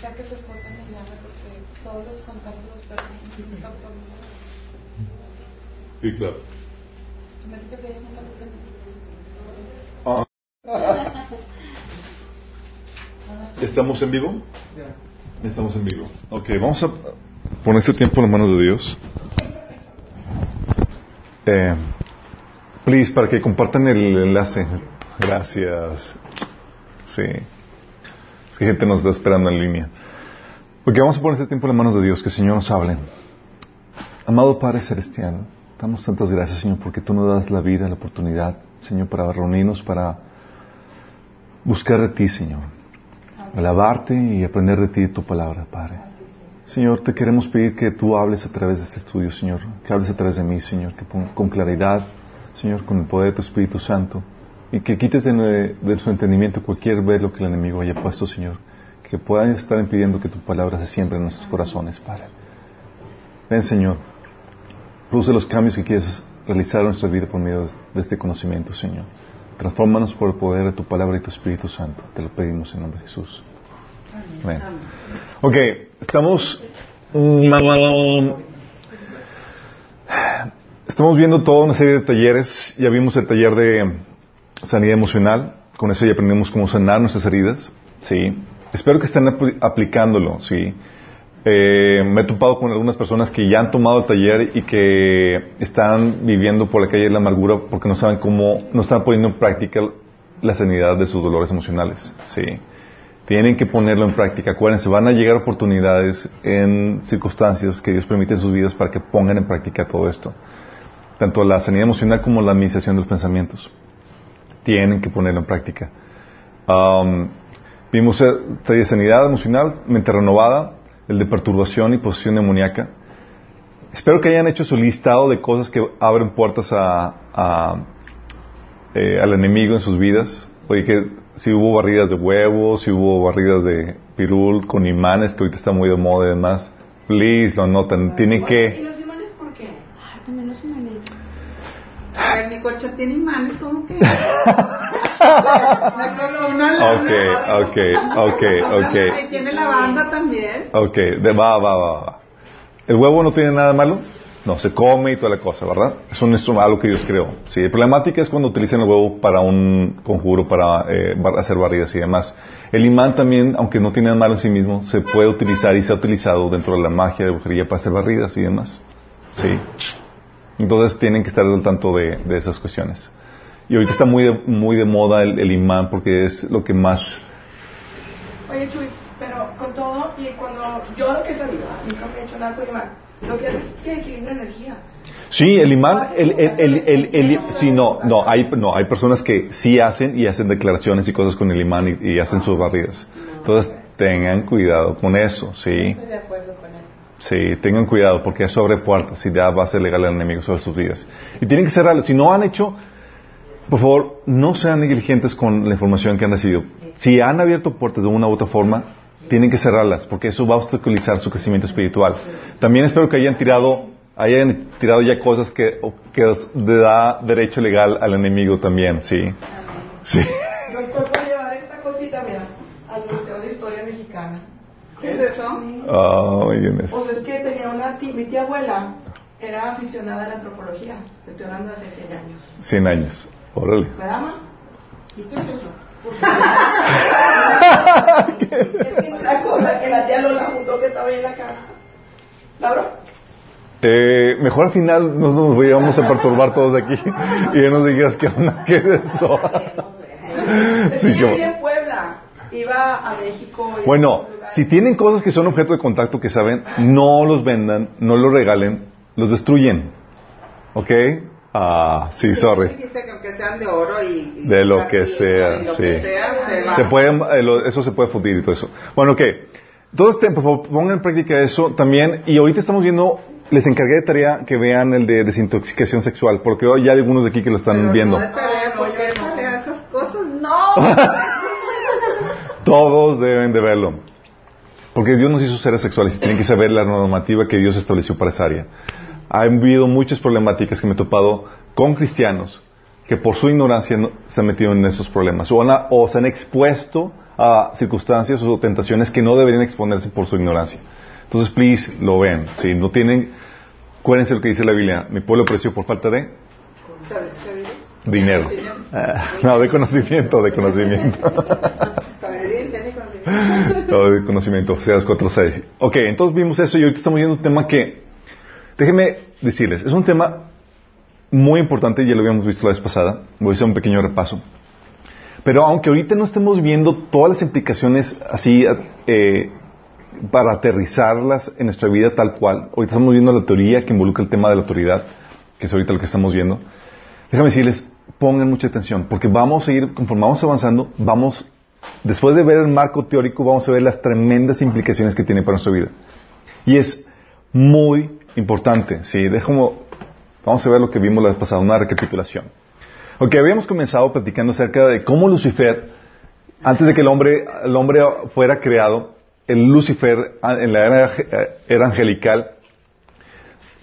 sea que su esposa me llame porque todos los contactos los perdí. Está autorizado. Sí, claro. Me dice que ella nunca lo tenía. Ah. ¿Estamos en vivo? Estamos en vivo. Ok, vamos a poner este tiempo en las manos de Dios. Eh, please, para que compartan el enlace. Gracias. Sí. Que gente nos está esperando en línea. Porque vamos a poner este tiempo en las manos de Dios, que Señor nos hable. Amado Padre Celestial, damos tantas gracias, Señor, porque tú nos das la vida, la oportunidad, Señor, para reunirnos, para buscar de ti, Señor. Alabarte y aprender de ti tu palabra, Padre. Señor, te queremos pedir que tú hables a través de este estudio, Señor. Que hables a través de mí, Señor. Que con claridad, Señor, con el poder de tu Espíritu Santo. Y que quites de, su entendimiento cualquier velo que el enemigo haya puesto, Señor. Que puedan estar impidiendo que tu palabra se siembre en nuestros corazones, Padre. Ven, Señor. Produce los cambios que quieres realizar en nuestra vida por medio de este conocimiento, Señor. Transfórmanos por el poder de tu palabra y tu Espíritu Santo. Te lo pedimos en nombre de Jesús. Amén. Ok, estamos. Estamos viendo toda una serie de talleres. Ya vimos el taller de sanidad emocional. Con eso ya aprendimos cómo sanar nuestras heridas. Sí. Espero que estén apl- aplicándolo. Sí. Eh, me he topado con algunas personas que ya han tomado el taller y que están viviendo por la calle de la amargura porque no saben cómo, no están poniendo en práctica la sanidad de sus dolores emocionales. Sí. Tienen que ponerlo en práctica. Acuérdense, van a llegar oportunidades en circunstancias que Dios permite en sus vidas para que pongan en práctica todo esto. Tanto la sanidad emocional como la administración de los pensamientos. Tienen que ponerlo en práctica. Um, vimos de sanidad emocional, mente renovada, el de perturbación y posesión demoníaca. Espero que hayan hecho su listado de cosas que abren puertas a, a, eh, al enemigo en sus vidas. Oye, que si hubo barridas de huevos, si hubo barridas de pirul con imanes, que ahorita está muy de moda y demás. Please, lo anotan. Tienen ¿Y que... los imanes por qué? Ah, también los imanes. A ver, mi colchón tiene imanes, ¿cómo que? La columna, la- Ok, ok, ok, ok. Y tiene la banda también. Ok, de, va, va, va, va. ¿El huevo no tiene nada malo? No, se come y toda la cosa, ¿verdad? Es un instrumento, algo que Dios creó. Sí, la problemática es cuando utilizan el huevo para un conjuro, para eh, hacer barridas y demás. El imán también, aunque no tiene nada malo en sí mismo, se puede utilizar y se ha utilizado dentro de la magia de brujería para hacer barridas y demás. Sí. Entonces tienen que estar al tanto de, de esas cuestiones. Y ahorita está muy de, muy de moda el, el imán porque es lo que más... Oye, Chuy, pero con todo, y cuando yo lo que he sabido, ¿ah? nunca me he hecho nada con imán, lo que hace es que equilibra energía. Sí, el imán, el, el, el, el, el- sí, no, no, hay, no, hay personas que sí hacen y hacen declaraciones y cosas con el imán y, y hacen sus barridas. Entonces, tengan cuidado con eso, sí. Estoy de acuerdo con eso. Sí, tengan cuidado porque puertas y ya va a ser legal el enemigo sobre sus vidas. Y tienen que cerrarlo. Si no han hecho, por favor, no sean negligentes con la información que han recibido. Si han abierto puertas de una u otra forma, tienen que cerrarlas porque eso va a obstaculizar su crecimiento espiritual. También espero que hayan tirado, hayan tirado ya cosas que, que da derecho legal al enemigo también, sí. Sí. Yo estoy por llevar esta cosita, mira, al Museo de Historia Mexicana. ¿Qué es eso? Oh, my goodness. Pues es que tenía una tía, mi tía abuela era aficionada a la antropología. Estoy hablando de hace 100 años. 100 años. Órale. ¿Verdad, ma? ¿Y qué es eso? es que una cosa que la tía Lola juntó que estaba ahí en la cara. ¿La abro? Eh, mejor al final no nos vayamos a perturbar todos aquí y ya nos digas que onda, ¿qué es eso? Es Sí, yo como- vivía en Puebla. Iba a México. y Bueno, si tienen cosas que son objeto de contacto que saben, no los vendan, no los regalen, los destruyen. ¿Ok? Ah, sí, sorry. Dijiste que aunque sean de oro y, y De lo que sea, lo sí. que sea, se va. Se pueden, eh, lo- eso se puede fundir y todo eso. Bueno, ok. Entonces, te- por favor, pongan en práctica eso también. Y ahorita estamos viendo, les encargué de tarea que vean el de desintoxicación sexual, porque hoy ya hay algunos de aquí que lo están Pero viendo. No, es tarea, No, no, porque esas cosas. ¡No! Todos deben de verlo. Porque Dios nos hizo seres sexuales y tienen que saber la normativa que Dios estableció para esa área. Ha habido muchas problemáticas que me he topado con cristianos que por su ignorancia no- se han metido en esos problemas o, han- o se han expuesto a circunstancias o tentaciones que no deberían exponerse por su ignorancia. Entonces, please, lo ven. Si no tienen, acuérdense lo que dice la Biblia. Mi pueblo pereció por falta de dinero. Ah, no, de conocimiento, de conocimiento. Todo de conocimiento, Oseas 4.6. Ok, entonces vimos eso y hoy estamos viendo un tema que, déjenme decirles, es un tema muy importante, ya lo habíamos visto la vez pasada, voy a hacer un pequeño repaso. Pero aunque ahorita no estemos viendo todas las implicaciones así eh, para aterrizarlas en nuestra vida tal cual, ahorita estamos viendo la teoría que involucra el tema de la autoridad, que es ahorita lo que estamos viendo, déjame decirles, pongan mucha atención, porque vamos a ir, conforme vamos avanzando, vamos, después de ver el marco teórico, vamos a ver las tremendas implicaciones que tiene para nuestra vida. Y es muy importante, ¿sí? Déjame, vamos a ver lo que vimos la vez pasada, una recapitulación. Ok, habíamos comenzado platicando acerca de cómo Lucifer, antes de que el hombre, el hombre fuera creado, el Lucifer en la era, era angelical,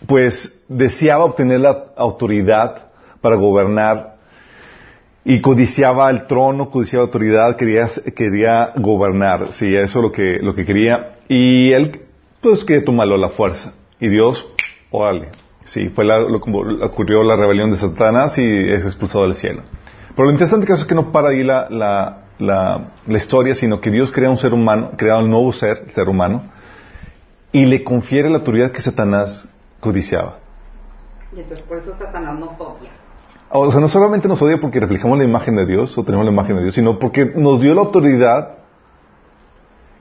pues deseaba obtener la autoridad para gobernar y codiciaba el trono, codiciaba autoridad, quería, quería gobernar, sí, eso es lo que, lo que quería. Y él, pues, quería tomarlo a la fuerza. Y Dios, órale, sí, fue la, lo, ocurrió la rebelión de Satanás y es expulsado del cielo. Pero lo interesante es que no para ahí la, la, la, la historia, sino que Dios crea un ser humano, crea un nuevo ser, el ser humano, y le confiere la autoridad que Satanás codiciaba. Y entonces por eso Satanás nos odia. O sea, no solamente nos odia porque reflejamos la imagen de Dios o tenemos la imagen de Dios, sino porque nos dio la autoridad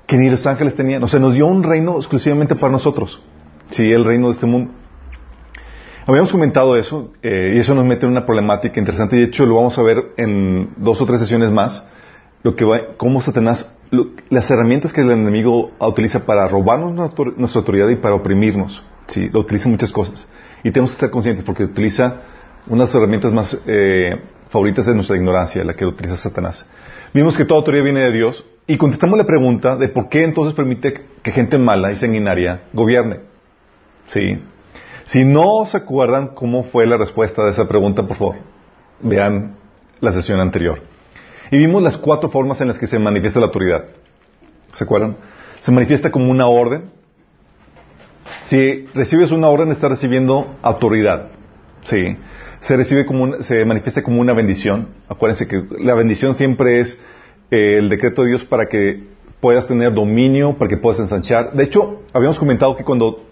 que ni los ángeles tenían. O sea, nos dio un reino exclusivamente para nosotros. Sí, el reino de este mundo. Habíamos comentado eso, eh, y eso nos mete en una problemática interesante, de hecho lo vamos a ver en dos o tres sesiones más, lo que va, cómo Satanás, lo, las herramientas que el enemigo utiliza para robarnos nuestra autoridad y para oprimirnos. Sí, lo utiliza en muchas cosas. Y tenemos que estar conscientes porque utiliza unas de las herramientas más eh, favoritas de nuestra ignorancia, la que utiliza Satanás. Vimos que toda autoridad viene de Dios y contestamos la pregunta de por qué entonces permite que gente mala y sanguinaria gobierne. Sí. Si no se acuerdan cómo fue la respuesta de esa pregunta, por favor, vean la sesión anterior. Y vimos las cuatro formas en las que se manifiesta la autoridad. ¿Se acuerdan? Se manifiesta como una orden. Si recibes una orden, estás recibiendo autoridad. Sí. Se recibe como se manifiesta como una bendición. Acuérdense que la bendición siempre es eh, el decreto de Dios para que puedas tener dominio, para que puedas ensanchar. De hecho, habíamos comentado que cuando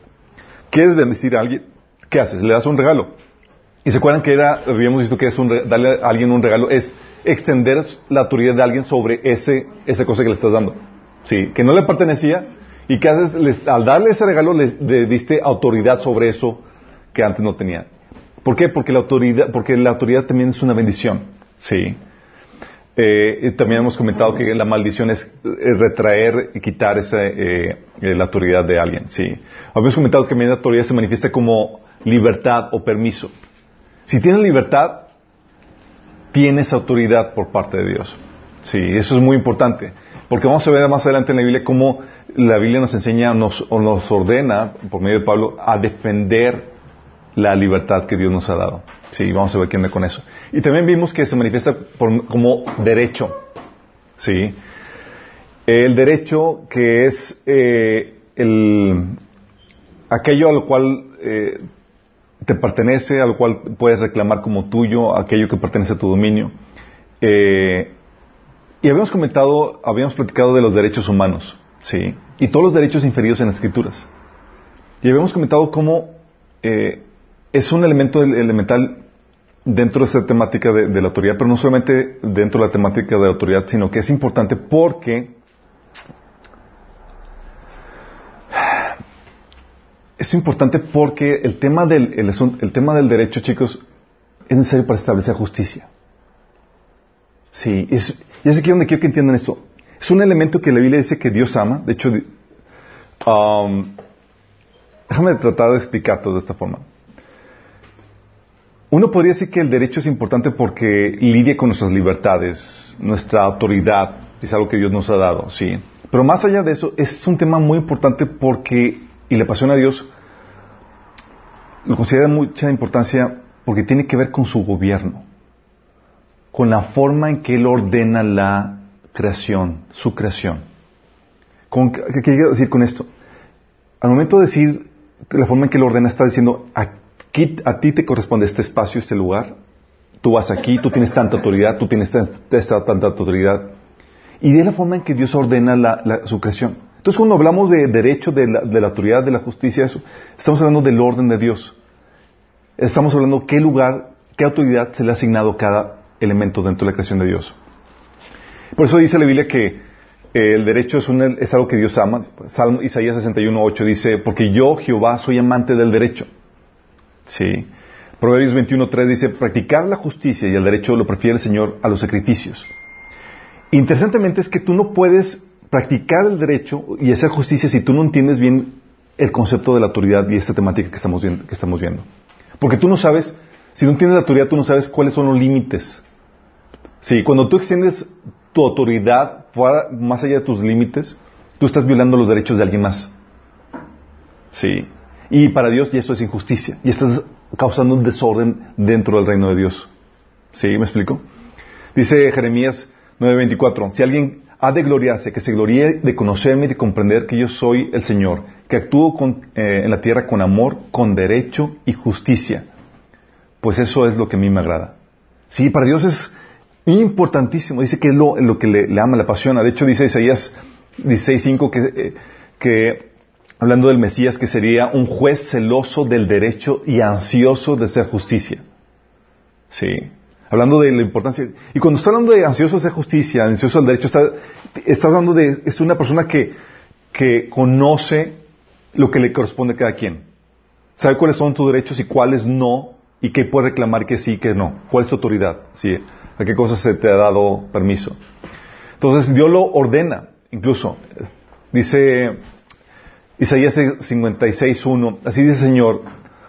quieres bendecir a alguien, ¿qué haces? Le das un regalo. Y se acuerdan que era, habíamos visto que es un, darle a alguien un regalo, es extender la autoridad de alguien sobre ese, esa cosa que le estás dando. Sí, que no le pertenecía y que haces, Les- al darle ese regalo le, le diste autoridad sobre eso que antes no tenía. ¿Por qué? Porque la autoridad, porque la autoridad también es una bendición. Sí. Eh, también hemos comentado que la maldición es retraer y quitar esa, eh, la autoridad de alguien. Sí. Habíamos comentado que la autoridad se manifiesta como libertad o permiso. Si tienes libertad, tienes autoridad por parte de Dios. Sí, eso es muy importante. Porque vamos a ver más adelante en la Biblia cómo la Biblia nos enseña o nos ordena, por medio de Pablo, a defender la libertad que Dios nos ha dado. Sí, vamos a ver qué onda con eso. Y también vimos que se manifiesta como derecho. Sí. El derecho que es eh, el, aquello a lo cual eh, te pertenece, a lo cual puedes reclamar como tuyo, aquello que pertenece a tu dominio. Eh, y habíamos comentado, habíamos platicado de los derechos humanos, ¿sí? Y todos los derechos inferidos en las escrituras. Y habíamos comentado cómo es un elemento ele- elemental dentro de esta temática de, la autoridad, pero no solamente dentro de la temática de la autoridad, sino que es importante porque es importante porque el tema del, el, el tema del derecho, chicos, es necesario para establecer justicia. Sí, es, y es aquí donde quiero que entiendan esto. Es un elemento que la Biblia dice que Dios ama. De hecho, um, déjame tratar de explicar todo de esta forma. Uno podría decir que el derecho es importante porque lidia con nuestras libertades, nuestra autoridad, es algo que Dios nos ha dado, sí. Pero más allá de eso, es un tema muy importante porque, y le apasiona a Dios, lo considera de mucha importancia porque tiene que ver con su gobierno, con la forma en que Él ordena la creación, su creación. ¿Con- ¿Qué quiero decir con esto? Al momento de decir la forma en que lo ordena está diciendo, a ti te corresponde este espacio, este lugar, tú vas aquí, tú tienes tanta autoridad, tú tienes tan- esta, tanta autoridad. Y de la forma en que Dios ordena la- su creación. Entonces cuando hablamos de derecho, de la, autoridad, de la justicia, eso, estamos hablando del orden de Dios. Estamos hablando qué lugar, qué autoridad se le ha asignado cada elemento dentro de la creación de Dios. Por eso dice la Biblia que eh, el derecho es, es algo que Dios ama. Salmo Isaías 61.8 dice, porque yo, Jehová, soy amante del derecho. Sí. Proverbios 21.3 dice, practicar la justicia y el derecho lo prefiere el Señor a los sacrificios. Interesantemente es que tú no puedes practicar el derecho y hacer justicia si tú no entiendes bien el concepto de la autoridad y esta temática que estamos viendo. Que estamos viendo. Porque tú no sabes, si no entiendes la autoridad, tú no sabes cuáles son los límites. Sí, cuando tú extiendes tu autoridad fuera, más allá de tus límites, tú estás violando los derechos de alguien más. Sí. Y para Dios y esto es injusticia. Y estás causando un desorden dentro del reino de Dios. ¿Sí? ¿Me explico? Dice Jeremías 9:24, si alguien ha de gloriarse, que se gloríe de conocerme y de comprender que yo soy el Señor, que actúo con- eh, en la tierra con amor, con derecho y justicia. Pues eso es lo que a mí me agrada. Sí, para Dios es importantísimo. Dice que es lo, que le, le ama, le apasiona. De hecho, dice Isaías 16.5 que, eh, que, hablando del Mesías, que sería un juez celoso del derecho y ansioso de hacer justicia. Sí. Hablando de la importancia. Y cuando está hablando de ansioso de hacer justicia, ansioso del derecho, está, está hablando de, es una persona que, que conoce lo que le corresponde a cada quien. Sabe cuáles son tus derechos y cuáles no, y qué puede reclamar que sí, que no. ¿Cuál es tu autoridad? Sí. ¿A qué cosas se te ha dado permiso? Entonces Dios lo ordena, incluso. Dice Isaías 56.1, así dice el Señor,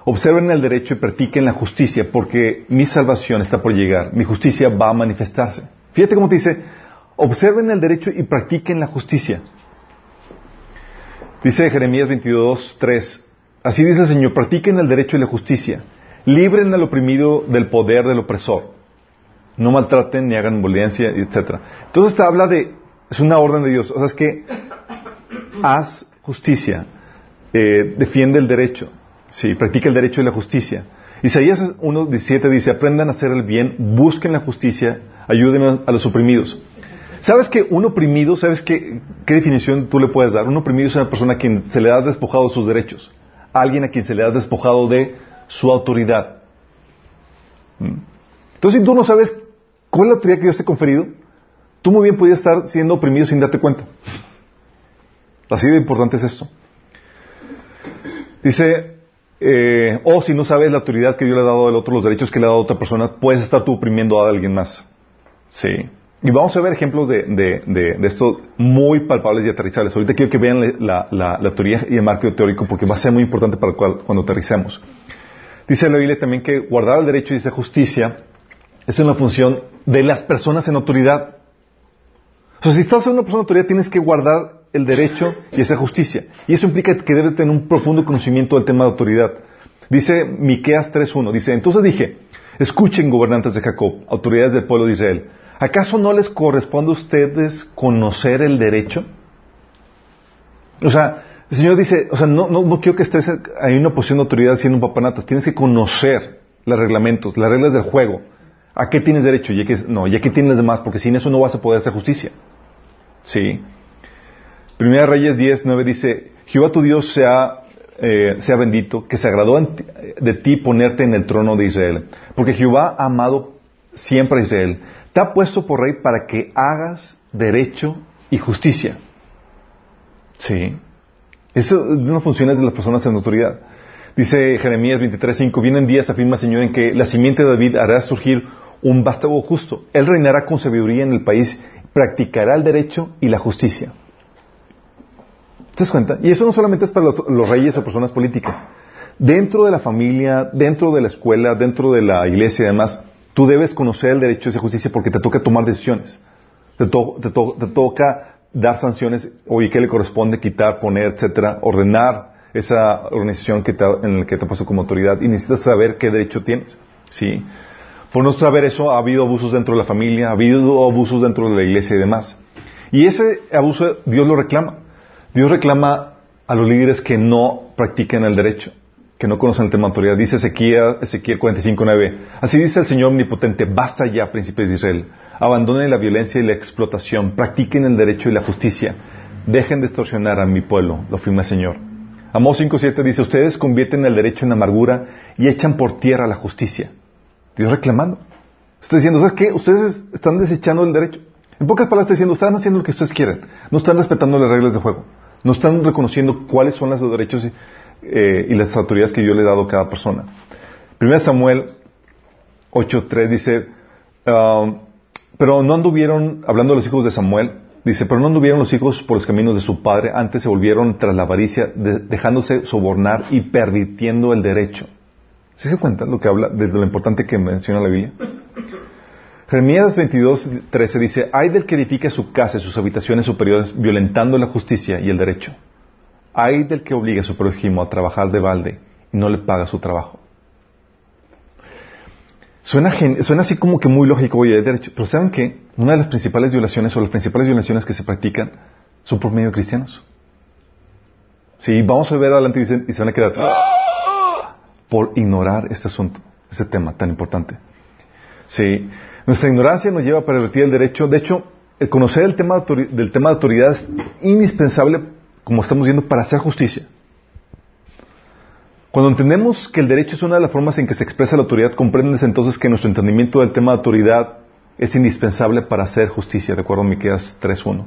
observen el derecho y practiquen la justicia, porque mi salvación está por llegar, mi justicia va a manifestarse. Fíjate cómo te dice, observen el derecho y practiquen la justicia. Dice Jeremías 22.3, así dice el Señor, practiquen el derecho y la justicia, libren al oprimido del poder del opresor, no maltraten ni hagan violencia, etc. Entonces te habla de, es una orden de Dios, o sea, es que haz justicia, eh, defiende el derecho, sí, practica el derecho y la justicia. Isaías 1.17 dice, aprendan a hacer el bien, busquen la justicia, ayuden a los oprimidos. ¿Sabes que un oprimido, sabes qué, definición tú le puedes dar? Un oprimido es una persona a quien se le ha despojado de sus derechos, alguien a quien se le ha despojado de su autoridad. ¿Mm? Entonces, si tú no sabes cuál es la autoridad que Dios te ha conferido, tú muy bien podías estar siendo oprimido sin darte cuenta. Así de importante es esto. Dice, eh, o si no sabes la autoridad que Dios le ha dado al otro, los derechos que le ha dado a otra persona, puedes estar tú oprimiendo a alguien más. Sí. Y vamos a ver ejemplos de, de, de, esto muy palpables y aterrizables. Ahorita quiero que vean la, la, la teoría y el marco teórico porque va a ser muy importante para cuando aterricemos. Dice la también que guardar el derecho y esa justicia es una función de las personas en autoridad. O sea, si estás en una persona en autoridad tienes que guardar el derecho y esa justicia. Y eso implica que debes tener un profundo conocimiento del tema de autoridad. Dice Miqueas 3.1, dice, entonces dije, escuchen gobernantes de Jacob, autoridades del pueblo de Israel, ¿acaso no les corresponde a ustedes conocer el derecho? O sea, el Señor dice, o sea, no, no, quiero que estés en una posición de autoridad siendo un papanatas, tienes que conocer los reglamentos, las reglas del juego. ¿A qué tienes derecho? Y a qué, no, y a qué tienes demás, porque sin eso no vas a poder hacer justicia. Sí. Primera Reyes 10, 9 dice, Jehová tu Dios sea, eh, bendito, que se agradó de ti ponerte en el trono de Israel. Porque Jehová ha amado siempre a Israel. Te ha puesto por rey para que hagas derecho y justicia. Sí. Eso es una función de las personas en autoridad. Dice Jeremías 23:5, vienen días, afirma Señor, en que la simiente de David hará surgir un vástago justo. Él reinará con sabiduría en el país, practicará el derecho y la justicia. ¿Te das cuenta? Y eso no solamente es para los, reyes o personas políticas. Dentro de la familia, dentro de la escuela, dentro de la iglesia y demás, tú debes conocer el derecho esa justicia porque te toca tomar decisiones. Te, to- te to- te toca dar sanciones, oye, ¿qué le corresponde quitar, poner, etcétera? Ordenar esa organización que te, en la que te puesto como autoridad y necesitas saber qué derecho tienes. ¿Sí? Por no saber eso, ha habido abusos dentro de la familia, ha habido abusos dentro de la iglesia y demás. Y ese abuso Dios lo reclama. Dios reclama a los líderes que no practiquen el derecho, que no conocen el tema de autoridad. Dice Ezequiel, Ezequiel 45.9. Así dice el Señor Omnipotente, basta ya, príncipes de Israel. Abandonen la violencia y la explotación, practiquen el derecho y la justicia. Dejen de extorsionar a mi pueblo, lo firma el Señor. Amós 5.7 dice, ustedes convierten el derecho en amargura y echan por tierra la justicia. Dios reclamando. Está diciendo, ¿sabes qué? Ustedes están desechando el derecho. En pocas palabras está diciendo, están haciendo lo que ustedes quieren. No están respetando las reglas de juego. No están reconociendo cuáles son los derechos y, eh, y las autoridades que yo le he dado a cada persona. 1 Samuel 8.3 dice, um, pero no anduvieron, hablando de los hijos de Samuel, dice, pero no anduvieron los hijos por los caminos de su padre, antes se volvieron tras la avaricia, de- dejándose sobornar y pervirtiendo el derecho. ¿Sí se cuenta lo que habla de lo importante que menciona la Biblia? Jeremías 22, 13 dice, hay del que edifica su casa y sus habitaciones superiores violentando la justicia y el derecho. Hay del que obliga a su prójimo a trabajar de balde y no le paga su trabajo. Suena, así como que muy lógico, oye, el derecho. Pero ¿saben qué? Una de las principales violaciones o las principales violaciones que se practican son por medio de cristianos. Sí, vamos a ver adelante y se, y se van a quedar ¡Ah! por ignorar este asunto, este tema tan importante. Sí, nuestra ignorancia nos lleva a pervertir el derecho. De hecho, el conocer el tema del tema de autoridad es indispensable, como estamos viendo, para hacer justicia. Cuando entendemos que el derecho es una de las formas en que se expresa la autoridad, comprendes entonces que nuestro entendimiento del tema de autoridad es indispensable para hacer justicia, de acuerdo a Miqueas 3.1.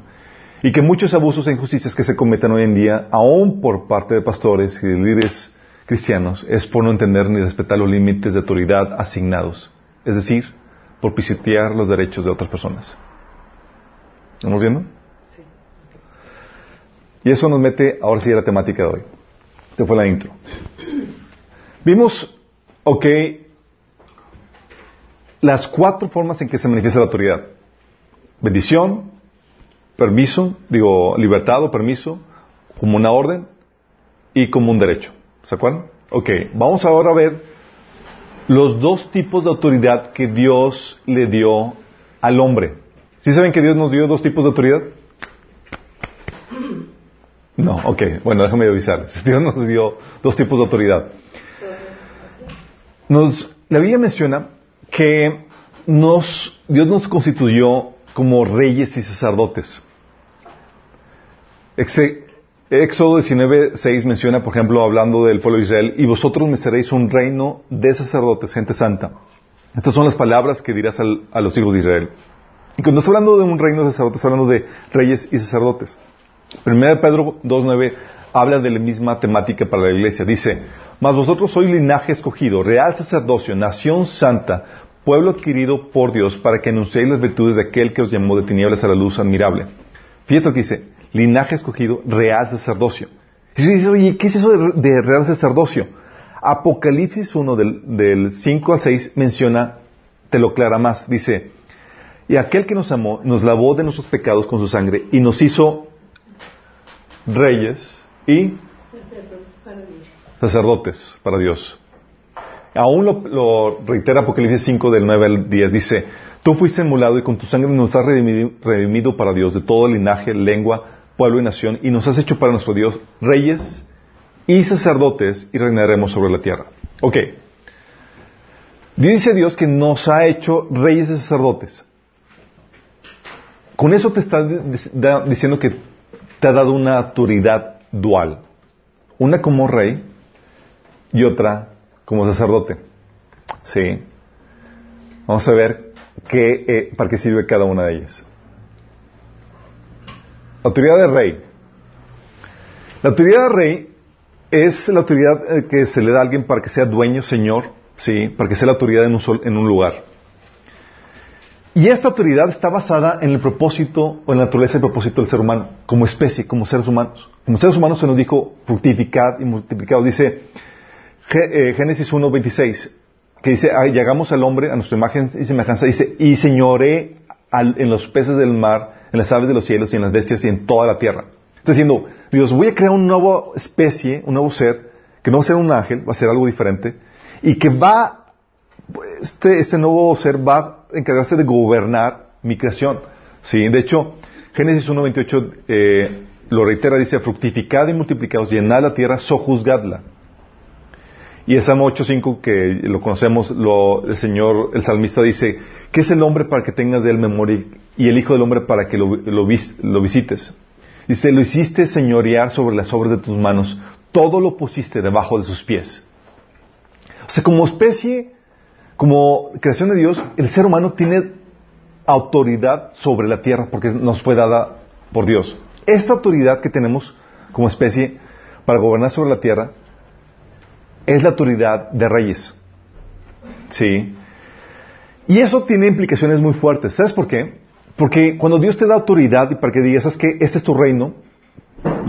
Y que muchos abusos e injusticias que se cometen hoy en día, aún por parte de pastores y de líderes cristianos, es por no entender ni respetar los límites de autoridad asignados. Es decir, por pisotear los derechos de otras personas. ¿Estamos viendo? Sí. Y eso nos mete ahora sí a la temática de hoy. Esta fue la intro. Vimos, ok, las cuatro formas en que se manifiesta la autoridad. Bendición, permiso, digo, libertad o permiso, como una orden y como un derecho. ¿Se acuerdan? Ok, vamos ahora a ver los dos tipos de autoridad que Dios le dio al hombre. ¿Sí saben que Dios nos dio dos tipos de autoridad? No, ok, bueno, déjame avisarles. Dios nos dio dos tipos de autoridad. Nos, la Biblia menciona que nos, Dios nos constituyó como reyes y sacerdotes. Éxodo 19, 6 menciona, por ejemplo, hablando del pueblo de Israel, y vosotros me seréis un reino de sacerdotes, gente santa. Estas son las palabras que dirás al- a los hijos de Israel. Y cuando está hablando de un reino de sacerdotes, está hablando de reyes y sacerdotes. 1 Pedro 2.9 habla de la misma temática para la iglesia. Dice, mas vosotros sois linaje escogido, real sacerdocio, nación santa, pueblo adquirido por Dios para que anunciéis las virtudes de aquel que os llamó de tinieblas a la luz admirable. Fíjate lo que dice, linaje escogido, real sacerdocio. Y dices, oye, ¿qué es eso de, de real sacerdocio? Apocalipsis 1 del, del 5 al 6 menciona, te lo aclara más, dice, y aquel que nos amó nos lavó de nuestros pecados con su sangre y nos hizo reyes y sacerdotes para Dios. Aún lo, lo reitera Apocalipsis 5 del 9 al 10. Dice, tú fuiste emulado y con tu sangre nos has redimido, redimido para Dios de todo linaje, lengua, pueblo y nación y nos has hecho para nuestro Dios reyes y sacerdotes y reinaremos sobre la tierra. Ok. Dice Dios que nos ha hecho reyes y sacerdotes. Con eso te está diciendo que te ha dado una autoridad dual. Una como rey y otra como sacerdote. Sí. Vamos a ver qué, eh, para qué sirve cada una de ellas. Autoridad de rey. La autoridad de rey es la autoridad eh, que se le da a alguien para que sea dueño, señor, sí, para que sea la autoridad en un, sol- en un lugar. Y esta autoridad está basada en el propósito o en la naturaleza y el propósito del ser humano, como especie, como seres humanos. Como seres humanos se nos dijo fructificad y multiplicad. Dice eh, Génesis 1.26, que dice, "Ay, y hagamos al hombre a nuestra imagen y semejanza. Dice, y señoré al- en los peces del mar, en las aves de los cielos y en las bestias y en toda la tierra. Está diciendo, Dios, voy a crear una nueva especie, un nuevo ser, que no va a ser un ángel, va a ser algo diferente, y que va este, este nuevo ser va a encargarse de gobernar mi creación. Sí, de hecho, Génesis 1.28 eh, lo reitera, dice, fructificad y multiplicaos, llenad la tierra, sojuzgadla. Y el Salmo 8.5, que lo conocemos, lo, el Señor, el salmista dice, ¿qué es el hombre para que tengas de él memoria y el Hijo del hombre para que lo, lo vis- lo visites? Dice, lo hiciste señorear sobre las obras de tus manos, todo lo pusiste debajo de sus pies. O sea, como especie, como creación de Dios, el ser humano tiene autoridad sobre la tierra porque nos fue dada por Dios. Esta autoridad que tenemos como especie para gobernar sobre la tierra es la autoridad de reyes. Sí. Y eso tiene implicaciones muy fuertes. ¿Sabes por qué? Porque cuando Dios te da autoridad y para que digas, ¿sabes que Este es tu reino,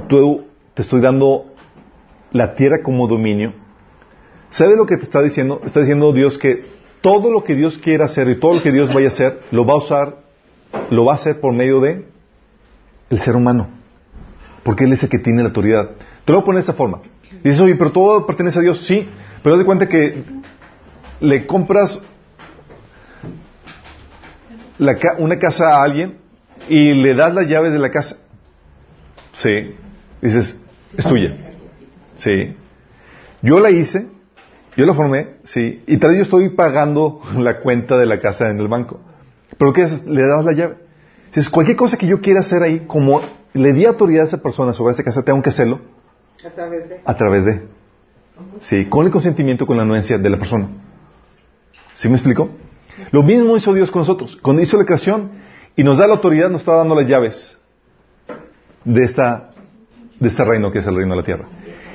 tú te estoy dando la tierra como dominio. ¿Sabes lo que te está diciendo? Está diciendo Dios que todo lo que Dios quiera hacer y todo lo que Dios vaya a hacer, lo va a usar, lo va a hacer por medio de el ser humano. Porque Él es el que tiene la autoridad. Te lo voy a poner de esta forma. Dices, oye, pero todo pertenece a Dios. Sí, pero haz de cuenta que le compras una casa a alguien y le das las llaves de la casa. Sí. Dices, es tuya. Sí. Yo la hice, yo la formé, sí, y tal vez yo estoy pagando la cuenta de la casa en el banco. Pero ¿qué haces? Le das la llave. Dices, cualquier cosa que yo quiera hacer ahí, como le di autoridad a esa persona sobre esa casa, tengo que hacerlo A través de... a través de. Sí, con el consentimiento, con la anuencia de la persona. ¿Sí me explico? Lo mismo hizo Dios con nosotros. Cuando hizo la creación y nos da la autoridad, nos está dando las llaves de, esta, de este reino que es el reino de la tierra.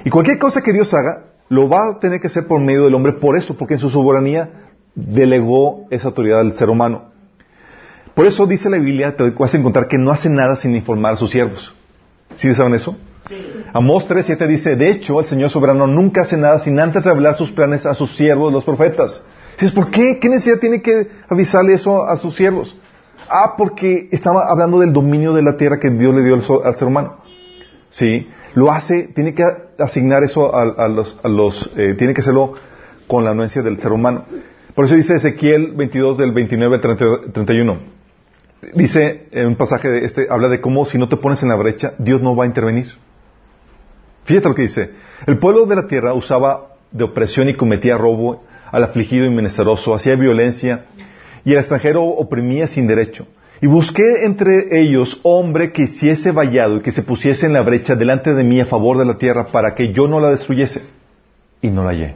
Y cualquier cosa que Dios haga, lo va a tener que hacer por medio del hombre, por eso, porque en su soberanía delegó esa autoridad al ser humano. Por eso dice la Biblia, te vas a encontrar que no hace nada sin informar a sus siervos. ¿Sí saben eso? Amós 3.7 dice, de hecho, el Señor soberano nunca hace nada sin antes revelar sus planes a sus siervos, los profetas. Dices, ¿por qué? ¿Qué necesidad tiene que avisarle eso a sus siervos? Ah, porque estaba hablando del dominio de la tierra que Dios le dio al, al ser humano. Sí, lo hace, tiene que asignar eso a, los, eh, tiene que hacerlo con la anuencia del ser humano. Por eso dice Ezequiel 22 del 29 al 30 31. Dice en un pasaje de este, habla de cómo si no te pones en la brecha, Dios no va a intervenir. Fíjate lo que dice. El pueblo de la tierra usaba de opresión y cometía robo al afligido y menesteroso, hacía violencia y al extranjero oprimía sin derecho. Y busqué entre ellos hombre que hiciese vallado y que se pusiese en la brecha delante de mí a favor de la tierra para que yo no la destruyese. Y no la hallé.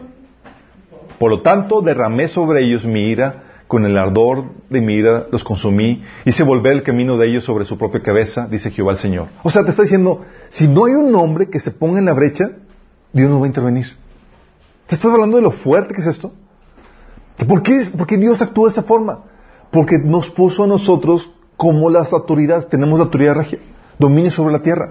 Por lo tanto, derramé sobre ellos mi ira, con el ardor de mi ira los consumí, hice volver el camino de ellos sobre su propia cabeza, dice Jehová el Señor. O sea, te está diciendo, si no hay un hombre que se ponga en la brecha, Dios no va a intervenir. ¿Te estás hablando de lo fuerte que es esto? ¿Por qué, por qué Dios actúa de esa forma? Porque nos puso a nosotros como las autoridades, tenemos la autoridad regia, dominio sobre la tierra.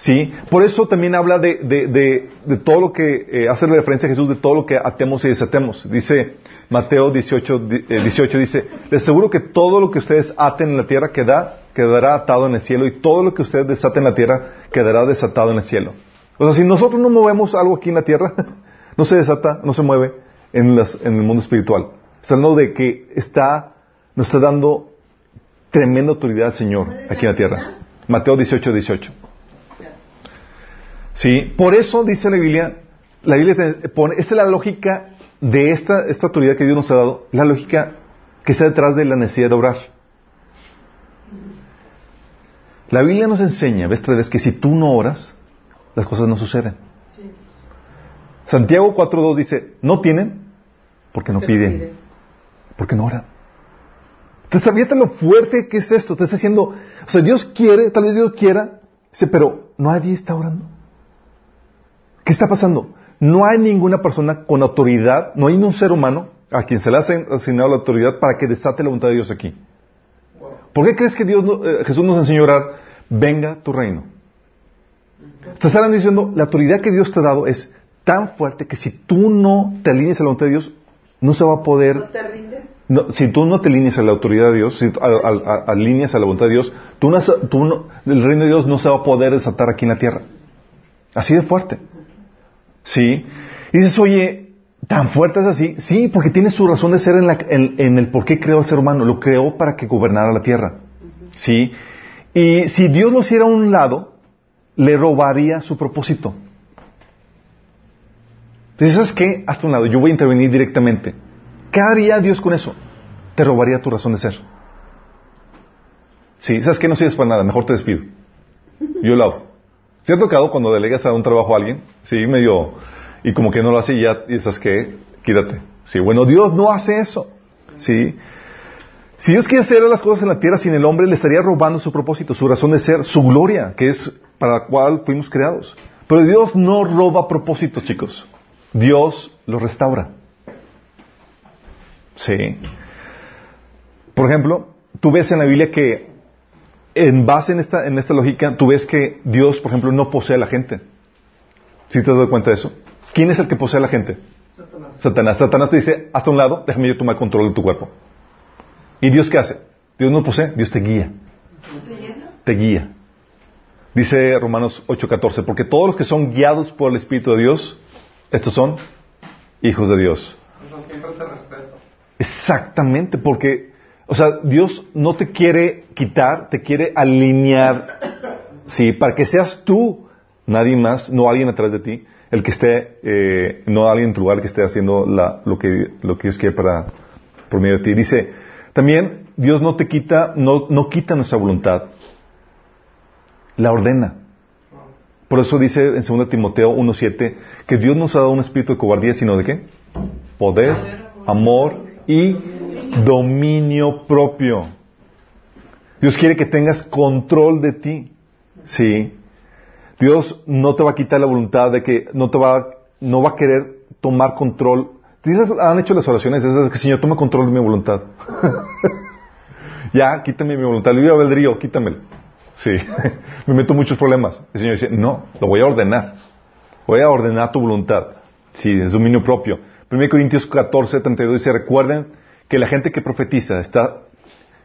¿Sí? Por eso también habla de, de, de, de todo lo que, eh, hace referencia a Jesús de todo lo que atemos y desatemos. Dice Mateo 18, di- eh, 18 dice, les aseguro que todo lo que ustedes aten en la tierra queda, quedará atado en el cielo y todo lo que ustedes desaten en la tierra quedará desatado en el cielo. O sea, si nosotros no movemos algo aquí en la tierra, no se desata, no se mueve en, las- en el mundo espiritual. Está hablando de que está, nos está dando tremenda autoridad al Señor aquí en la tierra. Mateo 18, 18. Sí, por eso dice la Biblia, la Biblia te pone, esta es la lógica de esta, esta autoridad que Dios nos ha dado, la lógica que está detrás de la necesidad de obrar. La Biblia nos enseña, ves tres veces, que si tú no oras, las cosas no suceden. Santiago 4.2 dice, no tienen porque no piden, porque no oran. Entonces, fíjate lo fuerte que es esto. Te está diciendo, o sea, Dios quiere, tal vez Dios quiera, dice, pero nadie está orando. ¿Qué está pasando? No hay ninguna persona con autoridad, no hay un ser humano a quien se le ha asignado la autoridad para que desate la voluntad de Dios aquí. ¿Por qué crees que Dios, no- eh, Jesús nos enseñó a orar, venga tu reino? Te están diciendo, la autoridad que Dios te ha dado es tan fuerte que si tú no te alineas a la voluntad de Dios, no se va a poder ¿No te rindes? no, si tú no te alineas a la autoridad de Dios, si tú a- a- alineas a la voluntad de Dios, tú no, tú no- el reino de Dios no se va a poder desatar aquí en la tierra. Así de fuerte. ¿Sí? Y dices, oye, ¿tan fuerte es así? Sí, porque tiene su razón de ser en, la- en- en el por qué creó al ser humano. Lo creó para que gobernara la tierra. ¿Sí? Y si Dios lo hiciera a un lado, le robaría su propósito. Entonces, ¿sabes qué? Hasta un lado, yo voy a intervenir directamente. ¿Qué haría Dios con eso? Te robaría tu razón de ser. Sí, ¿sabes qué? No sirves para nada, mejor te despido. Yo lo hago. ¿Se ha tocado cuando delegas a un trabajo a alguien? Sí, medio... Y como que no lo hace y ya, ¿sabes qué? Quítate. Sí, bueno, Dios no hace eso. Sí. Si Dios quiere hacer las cosas en la tierra sin el hombre, le estaría robando su propósito, su razón de ser, su gloria, que es para la cual fuimos creados. Pero Dios no roba propósito, chicos. Dios lo restaura. Sí. Por ejemplo, tú ves en la Biblia que, en base en esta, en esta lógica, tú ves que Dios, por ejemplo, no posee a la gente. ¿Sí te das cuenta de eso? ¿Quién es el que posee a la gente? Satanás. Satanás. Satanás te dice, hasta un lado, déjame yo tomar control de tu cuerpo. ¿Y Dios qué hace? Dios no posee, Dios te guía. Te guía. Dice Romanos 8:14, porque todos los que son guiados por el Espíritu de Dios, estos son hijos de Dios. Eso siempre te respeto. Exactamente, porque, o sea, Dios no te quiere quitar, te quiere alinear, sí, para que seas tú, nadie más, no alguien atrás de ti, el que esté, eh, no alguien en tu lugar que esté haciendo la- lo que lo que Dios quiere para por medio de ti. Dice, también Dios no te quita, no, no quita nuestra voluntad, la ordena. Por eso dice en 2 Timoteo 1.7 que Dios nos ha dado un espíritu de cobardía, sino de qué? Poder, amor y dominio propio. Dios quiere que tengas control de ti. Sí. Dios no te va a quitar la voluntad de que no te va, no va a querer tomar control. ¿Tienes- ¿Han hecho las oraciones esas que Señor toma control de mi voluntad? ya, quítame mi voluntad. Libre albedrío, quítamelo. Sí. Me meto muchos problemas. El Señor dice, no, lo voy a ordenar. Voy a ordenar tu voluntad. Sí, es dominio propio. 1 Corintios 14, 32 dice, recuerden que la gente que profetiza está,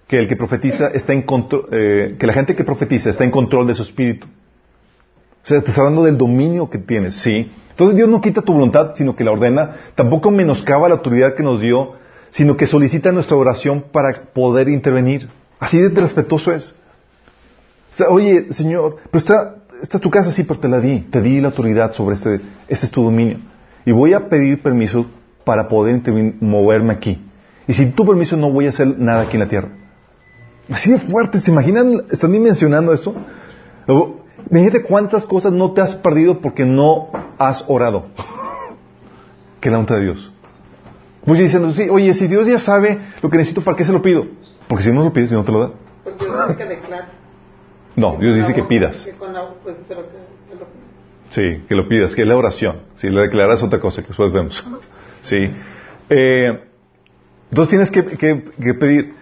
que el que profetiza está en control, eh, que la gente que profetiza está en control de su espíritu. O sea, te está hablando del dominio que tienes, sí. Entonces Dios no quita tu voluntad, sino que la ordena. Tampoco menoscaba la autoridad que nos dio, sino que solicita nuestra oración para poder intervenir. Así de respetuoso es. Oye, Señor, pero está, esta es tu casa, sí, pero te la di. Te di la autoridad sobre este, este es tu dominio. Y voy a pedir permiso para poder moverme aquí. Y sin tu permiso no voy a hacer nada aquí en la tierra. Así de fuerte, ¿se imaginan? ¿Están dimensionando esto? Imagínate cuántas cosas no te has perdido porque no has orado. que la honra de Dios. Muchos dicen, sí, oye, si Dios ya sabe lo que necesito, ¿para qué se lo pido? Porque si no lo pides, si no te lo da. Porque Dios dice que declares. No, Dios dice que pidas. Que con la, pues, pero que, que lo pidas. Sí, que lo pidas, que es la oración. Si la declaras otra cosa que después vemos. Sí. Eh, entonces tienes que, pedir.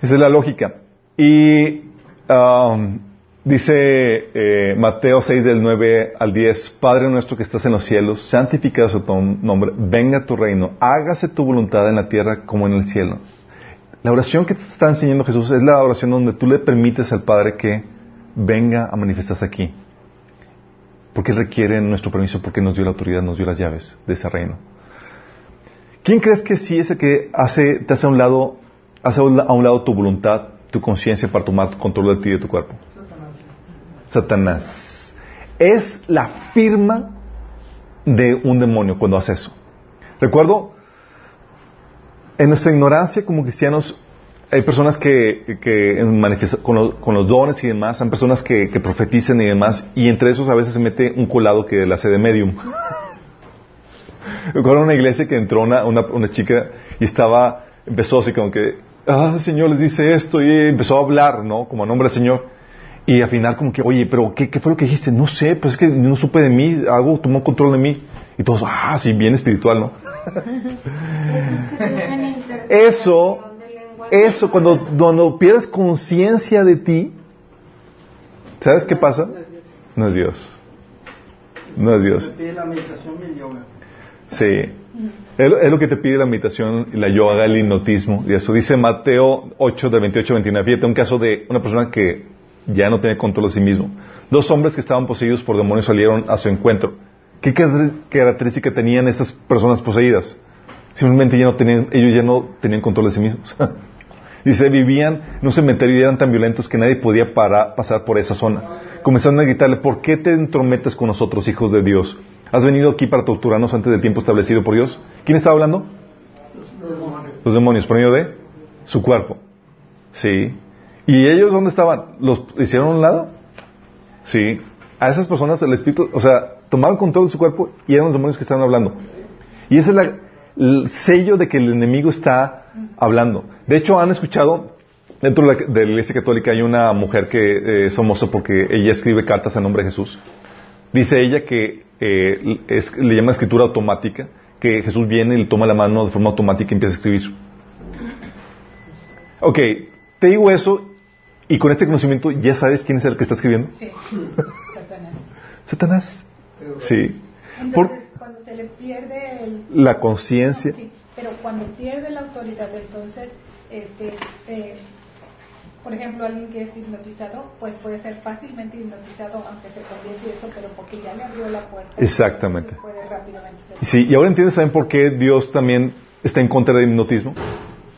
Esa es la lógica. Y um, dice eh, Mateo 6 del 9 al 10, Padre nuestro que estás en los cielos, santificado sea tu nombre, venga tu reino, hágase tu voluntad en la tierra como en el cielo. La oración que te está enseñando Jesús es la oración donde tú le permites al Padre que venga a manifestarse aquí. Porque Él requiere nuestro permiso, porque nos dio la autoridad, nos dio las llaves de ese reino. ¿Quién crees que sí es el que hace, te hace a un lado, hace a un lado tu voluntad, tu conciencia para tomar control de ti y de tu cuerpo? Satanás. Es la firma de un demonio cuando hace eso. Recuerdo, en nuestra ignorancia como cristianos, hay personas que, que con, los- con los dones y demás, hay personas que, que profetizan y demás, y entre esos a veces se mete un colado que la hace de medium. Recuerdo una iglesia que entró una, una, una chica y estaba, empezó así como que, ah, Señor les dice esto, y empezó a hablar, ¿no? Como a nombre del Señor. Y al final como que, oye, pero ¿qué, qué fue lo que dijiste? No sé, pues es que no supe de mí, algo tomó control de mí. Y todos, ah, sí, bien espiritual, ¿no? Eso, eso, cuando, cuando pierdes conciencia de ti, ¿sabes qué pasa? No es Dios. No es Dios. Me pide la Sí. Es, lo- que te pide la meditación, la yoga, el hipnotismo. Y eso dice Mateo 8, de 28 a 29. Fíjate, un caso de una persona que ya no tiene control de sí mismo. Dos hombres que estaban poseídos por demonios salieron a su encuentro. ¿Qué car- característica tenían esas personas poseídas? Simplemente ya no tenían, ellos ya no tenían control de sí mismos. Dice, vivían en un cementerio y eran tan violentos que nadie podía pasar por esa zona. Comenzaron a gritarle, ¿por qué te entrometes con nosotros, hijos de Dios? ¿Has venido aquí para torturarnos antes del tiempo establecido por Dios? ¿Quién estaba hablando? Los demonios, por medio de su cuerpo. Sí. ¿Y ellos dónde estaban? ¿Los hicieron a un lado? Sí. A esas personas el Espíritu, o sea, tomaron control de su cuerpo y eran los demonios que estaban hablando. Y ese es la- el sello de que el enemigo está hablando. De hecho, han escuchado, dentro de la, de la Iglesia Católica hay una mujer que eh, es famosa porque ella escribe cartas a nombre de Jesús. Dice ella que eh, es- le llama escritura automática, que Jesús viene y le toma la mano de forma automática y empieza a escribir. Ok, te digo eso y con este conocimiento ya sabes quién es el que está escribiendo. Sí, Satanás. Satanás. Sí. Por Entonces, cuando se le pierde el... la conciencia. Sí, pero cuando pierde la autoridad, entonces, este, eh, por ejemplo, alguien que es hipnotizado, pues puede ser fácilmente hipnotizado, aunque se convierte eso, pero porque ya le abrió la puerta. Exactamente. Puede rápidamente ser. Sí, y ahora entiendes, ¿saben por qué Dios también está en contra del hipnotismo?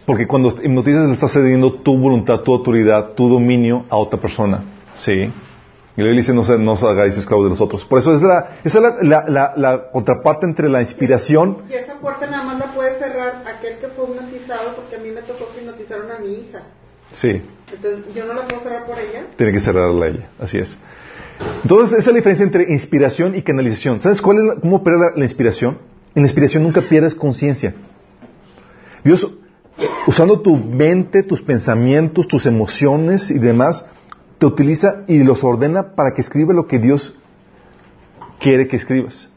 Porque cuando hipnotizas le estás cediendo tu voluntad, tu autoridad, tu dominio a otra persona. Sí. Y luego dice, no, se- no os hagáis esclavos de los otros. Por eso es la, esa es la, la- la- la contraparte entre la inspiración. Y esa puerta nada más la puede cerrar aquel que fue hipnotizado, porque a mí me tocó que hipnotizaron a mi hija. Sí, Entonces, ¿yo no la puedo cerrar por ella? tiene que cerrarla ella. Así es. Entonces, esa es la diferencia entre inspiración y canalización. ¿Sabes cuál es cómo opera la, inspiración? En la inspiración nunca pierdes conciencia. Dios, usando tu mente, tus pensamientos, tus emociones y demás, te utiliza y los ordena para que escriba lo que Dios quiere que escribas.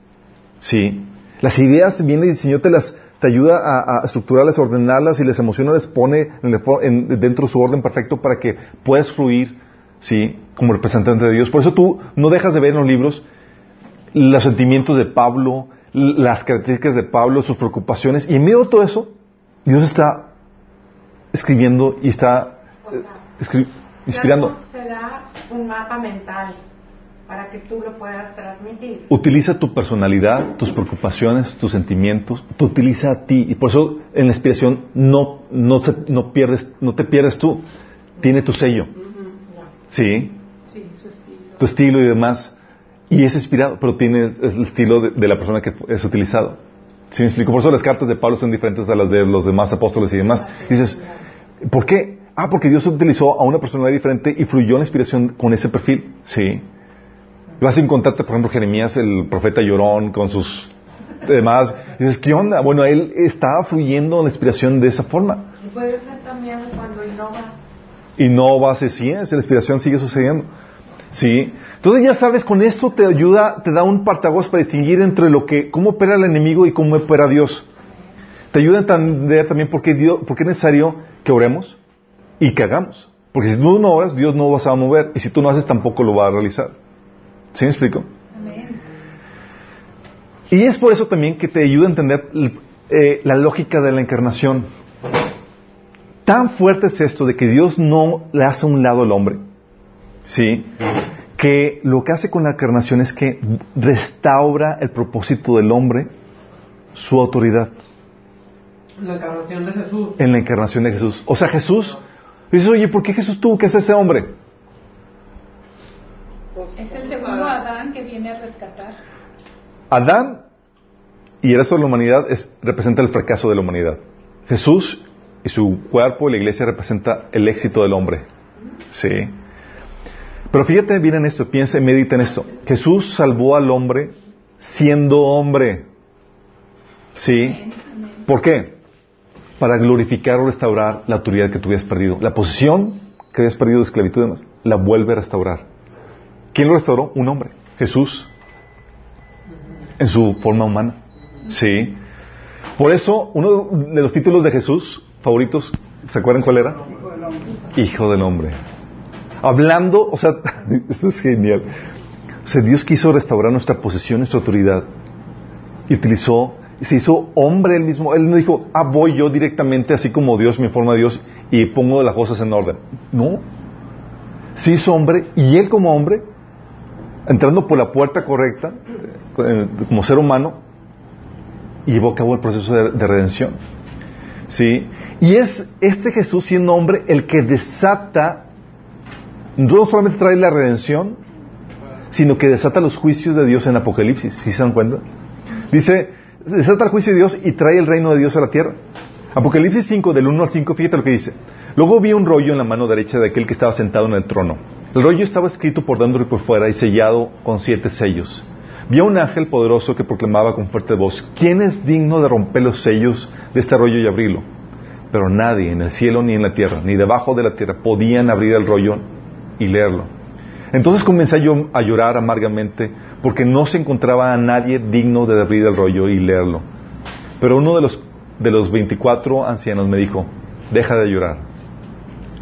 Sí. Las ideas viene y el Señor te las te ayuda a, a estructurarlas, ordenarlas y las emociones las pone en el fo- en- dentro de su orden perfecto para que puedas fluir, sí, como representante de Dios. Por eso tú no dejas de ver en los libros los sentimientos de Pablo, las características de Pablo, sus preocupaciones, y en medio de todo eso, Dios está escribiendo y está eh, escri- inspirando. Un mapa mental para que tú lo puedas transmitir. Utiliza tu personalidad, tus preocupaciones, tus sentimientos, te utiliza a ti. Y por eso en la inspiración no, no, se- no, pierdes, no te pierdes tú. Tiene tu sello. Sí, Sí, su estilo. tu estilo y demás. Y es inspirado, pero tiene el estilo de, de la persona que es utilizado. ¿Sí me explico? Por eso las cartas de Pablo son diferentes a las de los demás apóstoles y demás. Dices, ¿por qué? Ah, porque Dios utilizó a una personalidad diferente y fluyó la inspiración con ese perfil. Sí. Vas a encontrarte, por ejemplo, Jeremías, el profeta llorón, con sus demás. Dices, ¿qué onda? Bueno, él estaba fluyendo la inspiración de esa forma. Y puede ser también cuando innovas. Y no va a ser así, es, la inspiración sigue sucediendo. ¿Sí? Entonces ya sabes, con esto te ayuda, te da un partaguas para distinguir entre lo que, cómo opera el enemigo y cómo opera Dios. Te ayuda a entender también por qué, Dios, por qué es necesario que oremos y que hagamos. Porque si tú no oras, Dios no vas a mover. Y si tú no haces, tampoco lo va a realizar. ¿Sí me explico? Amén. Y es por eso también que te ayuda a entender eh, la lógica de la encarnación. Tan fuerte es esto de que Dios no le hace a un lado al hombre, ¿sí? Que lo que hace con la encarnación es que restaura el propósito del hombre, su autoridad, La encarnación de Jesús. en la encarnación de Jesús. O sea, Jesús, dices, oye, ¿por qué Jesús tuvo que ser ese hombre? Es el segundo Adán que viene a rescatar. Adán y el resto de la humanidad es, representa el fracaso de la humanidad. Jesús y su cuerpo, la iglesia, representa el éxito del hombre. Sí. Pero fíjate bien en esto, piensa y medita en esto. Jesús salvó al hombre siendo hombre. Sí. ¿Por qué? Para glorificar o restaurar la autoridad que tú habías perdido. La posición que habías perdido de esclavitud y demás, la vuelve a restaurar. ¿Quién lo restauró? Un hombre. Jesús en su forma humana. Sí. Por eso, uno de los títulos de Jesús favoritos, ¿se acuerdan cuál era? Hijo del hombre. Hijo hombre. Hablando, o sea, eso es genial. O sea, Dios quiso restaurar nuestra posición, nuestra autoridad. Y utilizó, se hizo hombre él mismo. Él no dijo, ah, voy yo directamente, así como Dios me forma Dios, y pongo las cosas en orden. No. Se hizo hombre, y él como hombre, entrando por la puerta correcta, eh, como ser humano, y llevó a cabo el proceso de, de redención. ¿Sí? Y es este Jesús siendo hombre el que desata, no solamente trae la redención, sino que desata los juicios de Dios en Apocalipsis. ¿Sí se dan cuenta? Dice, desata el juicio de Dios y trae el reino de Dios a la tierra. Apocalipsis 5, del 1 al 5, fíjate lo que dice. Luego vi un rollo en la mano derecha de aquel que estaba sentado en el trono. El rollo estaba escrito por dentro y por fuera y sellado con siete sellos. Vi a un ángel poderoso que proclamaba con fuerte voz, ¿quién es digno de romper los sellos de este rollo y abrirlo? Pero nadie en el cielo ni en la tierra, ni debajo de la tierra, podían abrir el rollo y leerlo. Entonces comencé yo a llorar amargamente porque no se encontraba a nadie digno de abrir el rollo y leerlo. Pero uno de los, de los 24 ancianos me dijo, deja de llorar.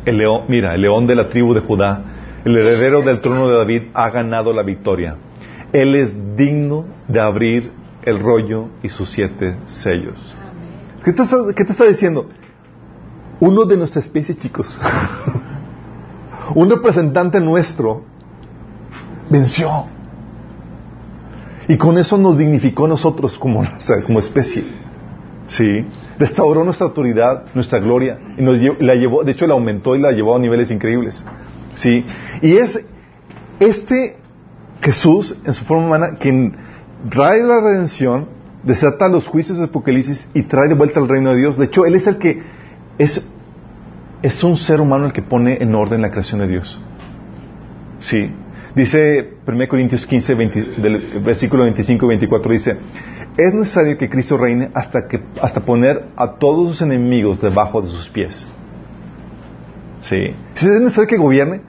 El león, mira, el león de la tribu de Judá, el heredero del trono de David, ha ganado la victoria. Él es digno de abrir el rollo y sus siete sellos. ¿Qué te, está, diciendo? Uno de nuestra especie, chicos, un representante nuestro, venció. Y con eso nos dignificó nosotros como, especie. ¿Sí? Restauró nuestra autoridad, nuestra gloria, y nos lle- la llevó, de hecho la aumentó y la llevó a niveles increíbles. ¿Sí? Y es este Jesús, en su forma humana, quien trae la redención, desata los juicios de Apocalipsis y trae de vuelta al reino de Dios. De hecho, Él es el que es, es un ser humano el que pone en orden la creación de Dios. Sí. Dice 1 Corintios 15, 20, del versículo 25 y 24, dice, es necesario que Cristo reine hasta, que, hasta poner a todos sus enemigos debajo de sus pies. Sí. Si es necesario que gobierne,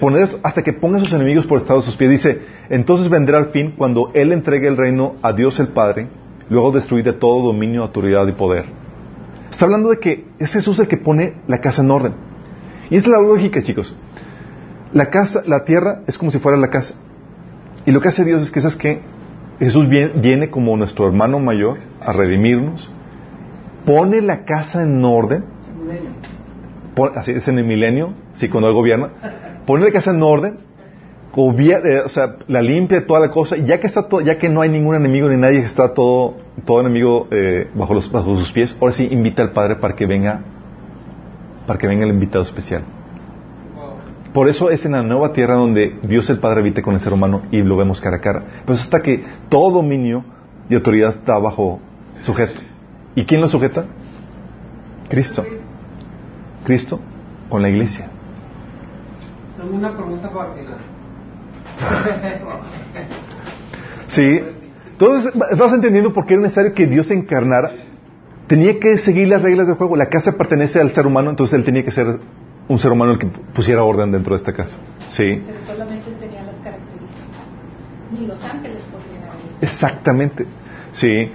poner hasta que ponga a sus enemigos por estado de sus pies. Dice, entonces vendrá el fin cuando Él entregue el reino a Dios el Padre, luego destruir de todo dominio, autoridad y poder. Está hablando de que es Jesús el que pone la casa en orden. Y es la lógica, chicos. La casa, la tierra es como si fuera la casa. Y lo que hace Dios es que, ¿sabes qué? Jesús viene, viene como nuestro hermano mayor a redimirnos, pone la casa en orden, pon- así es en el milenio, sí, cuando Él gobierna, pone la casa en orden, eh, o sea, la limpia toda la cosa, y ya que está todo, ya que no hay ningún enemigo ni nadie está todo, todo enemigo eh, bajo, los, bajo sus pies, ahora sí invita al Padre para que venga, para que venga el invitado especial. Por eso es en la nueva tierra donde Dios el Padre habita con el ser humano y lo vemos cara a cara. Pero es hasta que todo dominio y autoridad está bajo sujeto. ¿Y quién lo sujeta? Cristo. Cristo con la iglesia. Tengo una pregunta para final. Sí. Entonces vas entendiendo por qué era necesario que Dios se encarnara. Tenía que seguir las reglas del juego. La casa pertenece al ser humano, entonces él tenía que ser un ser humano el que pusiera orden dentro de esta casa. Sí. Pero solamente tenía las características. Ni los ángeles. Exactamente. Sí.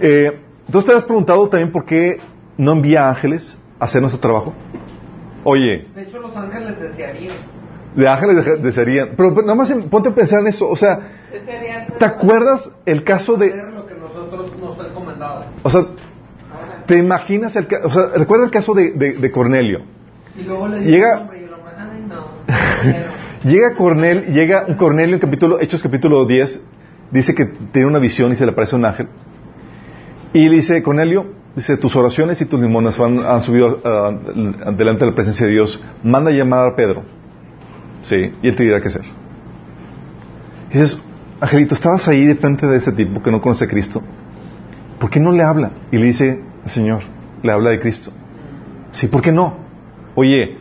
Eh, entonces te has preguntado también por qué no envía ángeles hacer nuestro trabajo. Oye, De hecho, los ángeles desearían. de ángeles desearían. Pero, pero nada más ponte a pensar en eso. O sea, ¿te acuerdas el caso de... Hacer lo que nosotros nos fue encomendado. O sea, ¿te imaginas el ca- O sea, recuerda el caso de, de- de Cornelio. Y luego le Llega- dice el hombre y hombre, ay no. Llega Cornel, llega Cornelio en capítulo, Hechos capítulo 10, dice que tiene una visión y se le aparece un ángel. Y le dice, Cornelio, dice, tus oraciones y tus limonas van- han subido ah, delante de la presencia de Dios. Manda a llamar a Pedro. Sí, y él te dirá qué hacer. Y dices, Angelito, estabas ahí de frente de ese tipo que no conoce a Cristo. ¿Por qué no le habla? Y le dice, Señor, le habla de Cristo. Sí, ¿por qué no? Oye,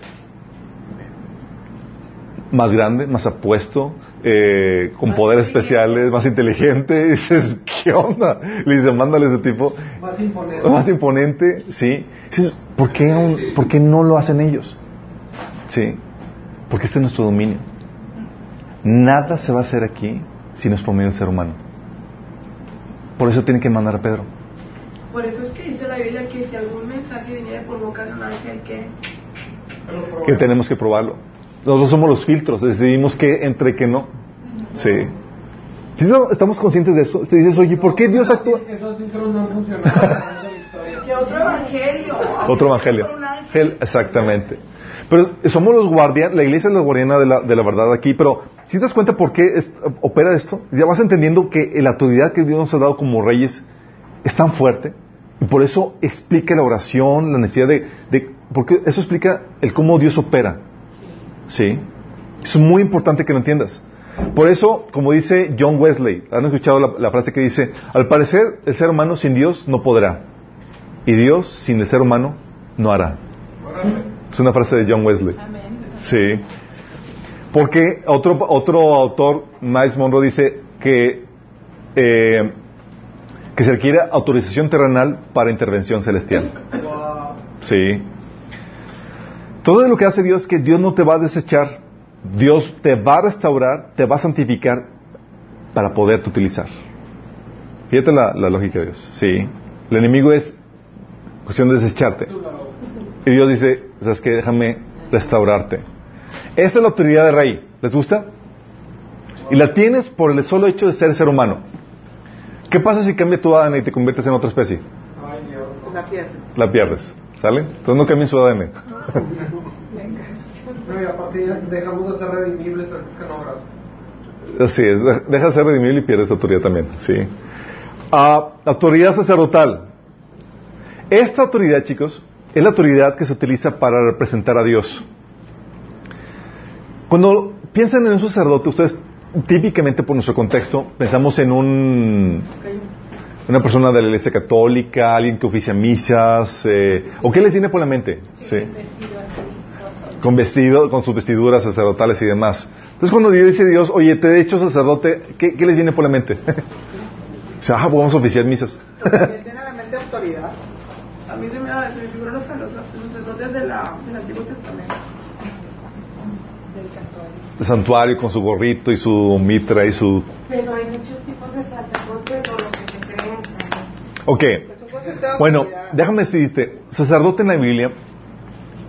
más grande, más apuesto, eh, con poderes especiales, más inteligente. Y dices, ¿qué onda? Le dice, mándale ese tipo Más imponente. más imponente, ¿sí? Dices, ¿por qué, aún- ¿por qué no lo hacen ellos? ¿Sí? Porque este es nuestro dominio. Nada se va a hacer aquí si no es por medio del ser humano. Por eso tienen que mandar a Pedro. Por eso es que dice la Biblia que si algún mensaje viniera por boca de un ángel, que Que tenemos que probarlo. Nosotros somos los filtros, decidimos que entre que no. Sí. ¿Sí no- ¿Estamos conscientes de eso? Te dices, oye, ¿por qué Dios actúa? Esos filtros no que otro evangelio. Otro evangelio. Exactamente. Pero somos los guardianes, la iglesia es la guardiana de la, de la verdad aquí, pero si te das cuenta por qué es- opera esto, ya vas entendiendo que la autoridad que Dios nos ha dado como reyes es tan fuerte Y por eso explica la oración, la necesidad de, de- Porque eso explica el cómo Dios opera. ¿Sí? Es muy importante que lo entiendas. Por eso, como dice John Wesley, ¿han escuchado la, la frase que dice, al parecer el ser humano sin Dios no podrá, y Dios sin el ser humano no hará? Es una frase de John Wesley. Amén. Sí. Porque otro, otro autor, Miles Monroe, dice que, eh, que se requiere autorización terrenal para intervención celestial. Sí. Todo lo que hace Dios es que Dios no te va a desechar, Dios te va a restaurar, te va a santificar para poderte utilizar. Fíjate la, la lógica de Dios. Sí. El enemigo es cuestión de desecharte. Y Dios dice, ¿sabes qué? Déjame restaurarte. Esta es la autoridad de rey. ¿Les gusta? Y la tienes por el solo hecho de ser ser humano. ¿Qué pasa si cambia tu ADN y te conviertes en otra especie? La pierdes. ¿Sale? Entonces no cambien su ADN. No, y aparte dejamos de ser redimibles, que no, gracias. Así es. de- Deja de ser redimible y pierdes autoridad también. Sí. Ah, autoridad sacerdotal. Esta autoridad, chicos, es la autoridad que se utiliza para representar a Dios. Cuando piensan en un sacerdote, ustedes típicamente por nuestro contexto pensamos en un una persona de la iglesia católica, alguien que oficia misas, eh, o qué les viene por la mente, sí, con vestido, con sus vestiduras sacerdotales y demás. Entonces cuando Dios dice Dios, oye, te he hecho sacerdote, ¿qué, qué les viene por la mente? o sea, ah, vamos a oficiar misas. A la mente autoridad. A mí se me, se me figuran los, los, los sacerdotes de la, del Antiguo Testamento. del santuario. El santuario con su gorrito y su mitra y su... Pero hay muchos tipos de sacerdotes o los Ok, Bueno, déjame decirte, sacerdote en la Biblia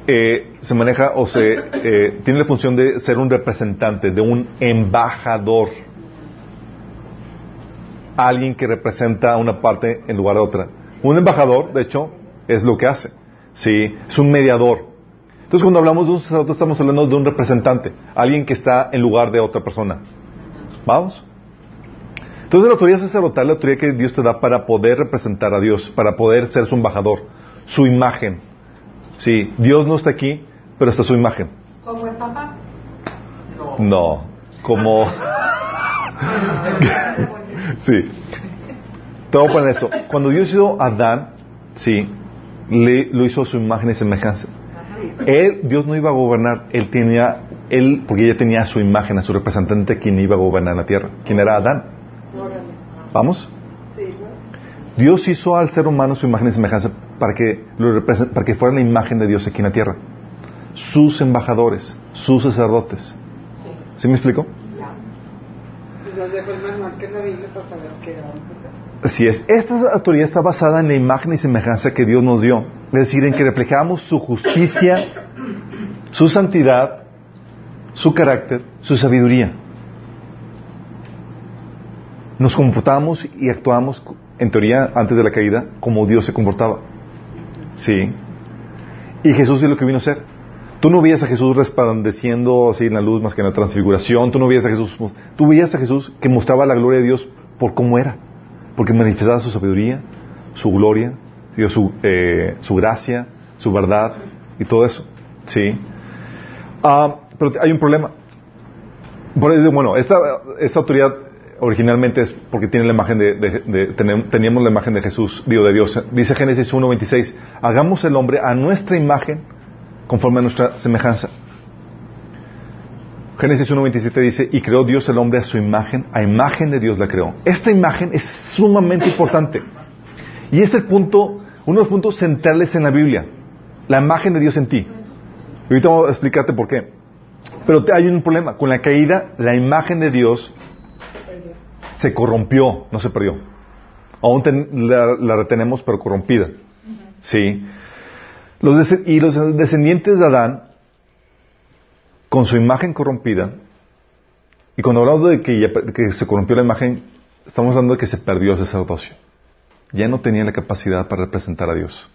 eh, se maneja o se eh, tiene la función de ser un representante, de un embajador, alguien que representa una parte en lugar de otra. Un embajador, de hecho, es lo que hace, sí, es un mediador. Entonces, cuando hablamos de un sacerdote, estamos hablando de un representante, alguien que está en lugar de otra persona. ¿Vamos? Entonces la autoridad sacerdotal, la autoridad que Dios te da para poder representar a Dios, para poder ser su embajador, su imagen. Sí, Dios no está aquí, pero está su imagen. Como el papá. No. No, como... sí. Te voy a poner esto. Cuando Dios hizo a Adán, sí, le, lo hizo a su imagen y semejanza. Él, Dios no iba a gobernar, él tenía, él, porque ella tenía a su imagen, a su representante quien iba a gobernar la tierra. ¿Quién era Adán? ¿Vamos? Sí. Dios hizo al ser humano su imagen y semejanza para que, lo para que fuera la imagen de Dios aquí en la tierra. Sus embajadores, sus sacerdotes. ¿Sí me explico? Así es. Esta autoridad está basada en la imagen y semejanza que Dios nos dio. Es decir, en que reflejamos su justicia, su santidad, su carácter, su sabiduría. Nos comportamos y actuamos, en teoría, antes de la caída, como Dios se comportaba. Sí. Y Jesús es lo que vino a ser. Tú no veías a Jesús resplandeciendo así en la luz más que en la transfiguración. Tú no veías a Jesús. Tú veías a Jesús que mostraba la gloria de Dios por cómo era. Porque manifestaba su sabiduría, su gloria, su, eh, su gracia, su verdad y todo eso. Sí. Ah, pero hay un problema. Bueno, esta, esta autoridad originalmente es porque tiene la imagen de, teníamos la imagen de Jesús, digo, de Dios. Dice Génesis 1.26, hagamos el hombre a nuestra imagen conforme a nuestra semejanza. Génesis 1.27 dice, y creó Dios el hombre a su imagen, a imagen de Dios la creó. Esta imagen es sumamente importante. Y es el punto, uno de los puntos centrales en la Biblia, la imagen de Dios en ti. Y ahorita voy a explicarte por qué. Pero hay un problema. Con la caída, la imagen de Dios se corrompió, no se perdió. Aún ten- la, la retenemos, pero corrompida. Sí. Los y los descendientes de Adán, con su imagen corrompida, y cuando hablamos de que, ya- que se corrompió la imagen, estamos hablando de que se perdió el sacerdocio. Ya no tenía la capacidad para representar a Dios.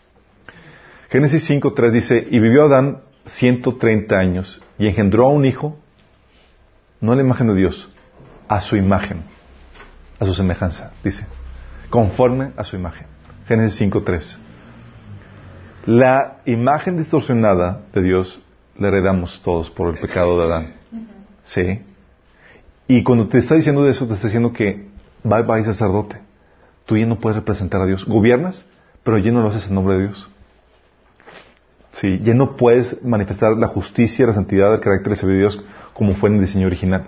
Génesis 5.3 dice, y vivió Adán 130 años y engendró a un hijo, no a la imagen de Dios, a su imagen, a su semejanza, dice, conforme a su imagen. Génesis 5.3. La imagen distorsionada de Dios la heredamos todos por el pecado de Adán. ¿Sí? Y cuando te está diciendo de eso, te está diciendo que bye bye sacerdote. Tú ya no puedes representar a Dios. Gobiernas, pero ya no lo haces en nombre de Dios. Sí, ya no puedes manifestar la justicia, la santidad, el carácter de Dios como fue en el diseño original.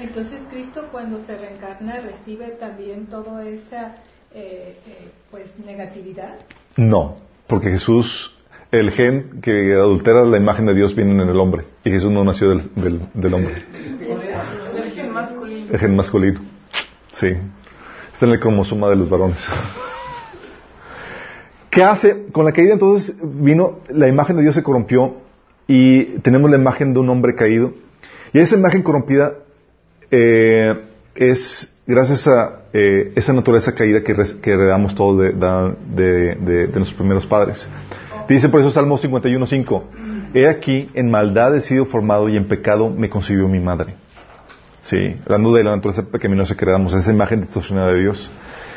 Entonces Cristo cuando se reencarna recibe también toda esa eh, eh, pues negatividad. No, porque Jesús, el gen que adultera la imagen de Dios viene en el hombre y Jesús no nació del, del, del hombre. El gen masculino. El gen masculino. Sí. Está en el cromosoma de los varones. ¿Qué hace? Con la caída entonces vino, la imagen de Dios se corrompió y tenemos la imagen de un hombre caído. Y esa imagen corrompida eh, es gracias a eh, esa naturaleza caída que, heredamos todos de- de nuestros primeros padres. Dice por eso Salmo 51.5, He aquí, en maldad he sido formado y en pecado me concibió mi madre. Sí, hablando de la naturaleza pecaminosa que heredamos, esa imagen distorsionada de Dios.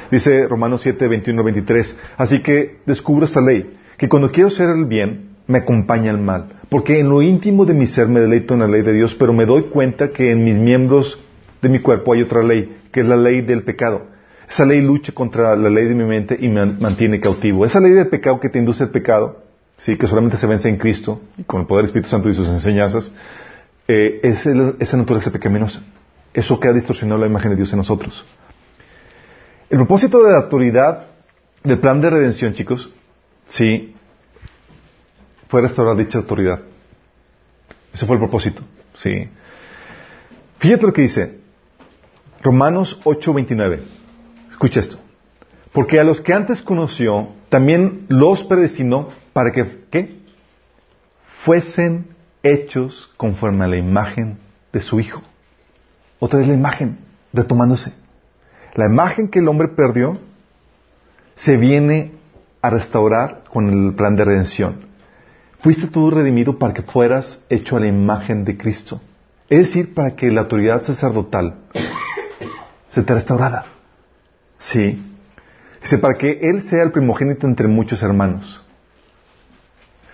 Dice Romanos 7, 21, 23. Así que descubro esta ley, que cuando quiero hacer el bien, me acompaña el mal. Porque en lo íntimo de mi ser me deleito en la ley de Dios, pero me doy cuenta que en mis miembros de mi cuerpo hay otra ley, que es la ley del pecado. Esa ley lucha contra la ley de mi mente y me mantiene cautivo. Esa ley del pecado que te induce al pecado, sí, que solamente se vence en Cristo, y con el poder del Espíritu Santo y sus enseñanzas, eh, es el- esa naturaleza pecaminosa. Eso que ha distorsionado la imagen de Dios en nosotros. El propósito de la autoridad del plan de redención, chicos, sí, fue restaurar dicha autoridad. Ese fue el propósito, sí. Fíjate lo que dice Romanos 8:29. Escucha esto. Porque a los que antes conoció, también los predestinó para que, ¿qué? Fuesen hechos conforme a la imagen de su Hijo. Otra vez la imagen, retomándose. La imagen que el hombre perdió se viene a restaurar con el plan de redención. Fuiste tú redimido para que fueras hecho a la imagen de Cristo. Es decir, para que la autoridad sacerdotal se te restaurara. Sí. Dice, para que Él sea el primogénito entre muchos hermanos.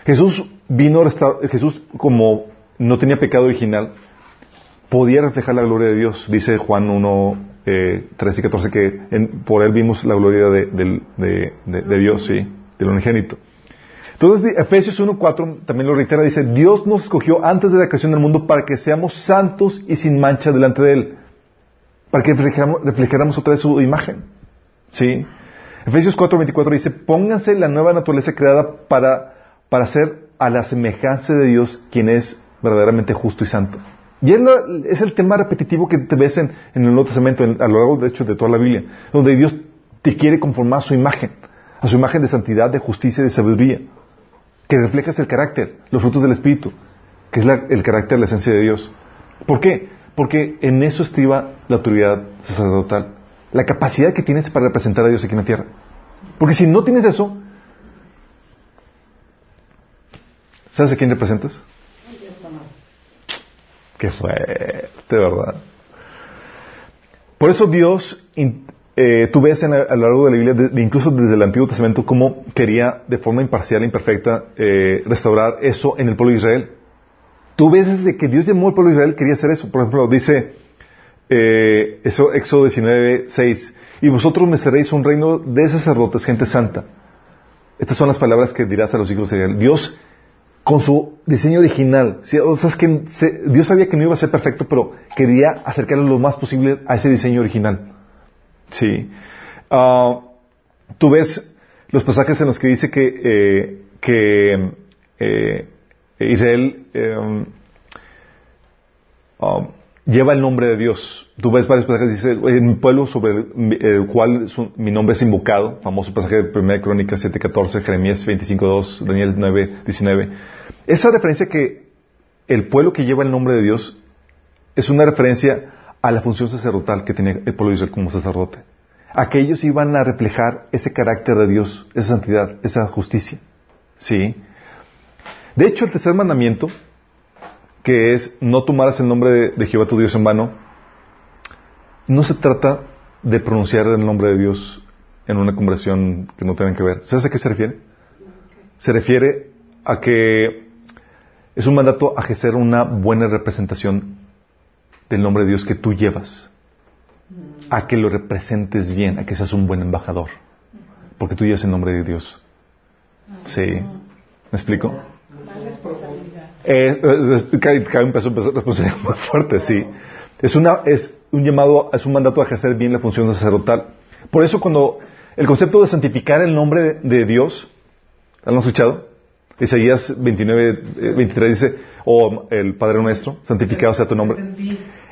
Jesús vino a Jesús como no tenía pecado original, podía reflejar la gloria de Dios. Dice Juan 1, eh, 13 y 14 que por Él vimos la gloria de- de Dios, sí, del unigénito. Entonces, Efesios 1.4 también lo reitera, dice, Dios nos escogió antes de la creación del mundo para que seamos santos y sin mancha delante de Él, para que reflejáramos, otra vez su imagen. ¿Sí? Efesios 4.24 dice, pónganse la nueva naturaleza creada para, para ser a la semejanza de Dios, quien es verdaderamente justo y santo. Y es, es el tema repetitivo que te ves en, en el Nuevo Testamento, en- a lo largo, de hecho, de toda la Biblia, donde Dios te quiere conformar a su imagen, a su imagen de santidad, de justicia y de sabiduría que reflejas el carácter, los frutos del Espíritu, que es el carácter, la esencia de Dios. ¿Por qué? Porque en eso estriba la autoridad sacerdotal, la capacidad que tienes para representar a Dios aquí en la tierra. Porque si no tienes eso, ¿sabes a quién representas? Qué fuerte, ¿verdad? Por eso Dios, eh, tú ves en a lo largo de la Biblia, incluso desde el Antiguo Testamento, cómo quería de forma imparcial e imperfecta eh, restaurar eso en el pueblo de Israel. Tú ves desde que Dios llamó al pueblo de Israel, quería hacer eso. Por ejemplo, dice eh, eso, Éxodo 19, 6, y vosotros me seréis un reino de sacerdotes, gente santa. Estas son las palabras que dirás a los hijos de Israel. Dios, con su diseño original, Dios sabía que no iba a ser perfecto, pero quería acercarlo lo más posible a ese diseño original. Sí. Ah, tú ves los pasajes en los que dice que, eh, eh, Israel eh, um, lleva el nombre de Dios. Tú ves varios pasajes, dice, en mi pueblo sobre el, cual su- mi nombre es invocado, famoso pasaje de 1 Crónicas 7.14, Jeremías 25.2, Daniel 9.19. Esa referencia que el pueblo que lleva el nombre de Dios es una referencia a la función sacerdotal que tenía el pueblo de Israel como sacerdote. Aquellos iban a reflejar ese carácter de Dios, esa santidad, esa justicia. ¿Sí? De hecho, el tercer mandamiento, que es no tomarás el nombre de, Jehová tu Dios en vano, no se trata de pronunciar el nombre de Dios en una conversación que no tienen que ver. ¿Sabes a qué se refiere? Se refiere a que es un mandato a ejercer una buena representación del nombre de Dios que tú llevas. A que lo representes bien, a que seas un buen embajador. Porque tú llevas el nombre de Dios. Sí. ¿Me explico? Es, es, cae, un peso responsabilidad muy fuerte, sí. Es, una, es un llamado, es un mandato a ejercer bien la función sacerdotal. Por eso cuando el concepto de santificar el nombre de, Dios, ¿han escuchado? Isaías 29, eh, 23 dice, o el Padre Nuestro, santificado sea tu nombre.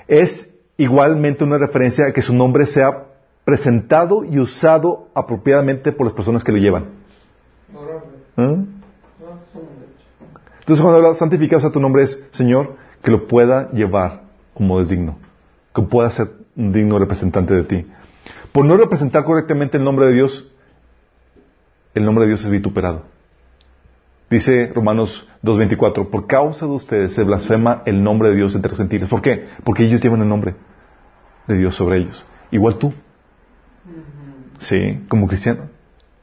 Es igualmente una referencia a que su nombre sea presentado y usado apropiadamente por las personas que lo llevan. ¿Mm? Entonces cuando habla santificado sea tu nombre es, Señor, que lo pueda llevar como es digno, que pueda ser un digno representante de ti. Por no representar correctamente el nombre de Dios, el nombre de Dios es vituperado. Dice Romanos 2.24, por causa de ustedes se blasfema el nombre de Dios entre los gentiles. ¿Por qué? Porque ellos llevan el nombre de Dios sobre ellos. Igual tú. Sí, como cristiano.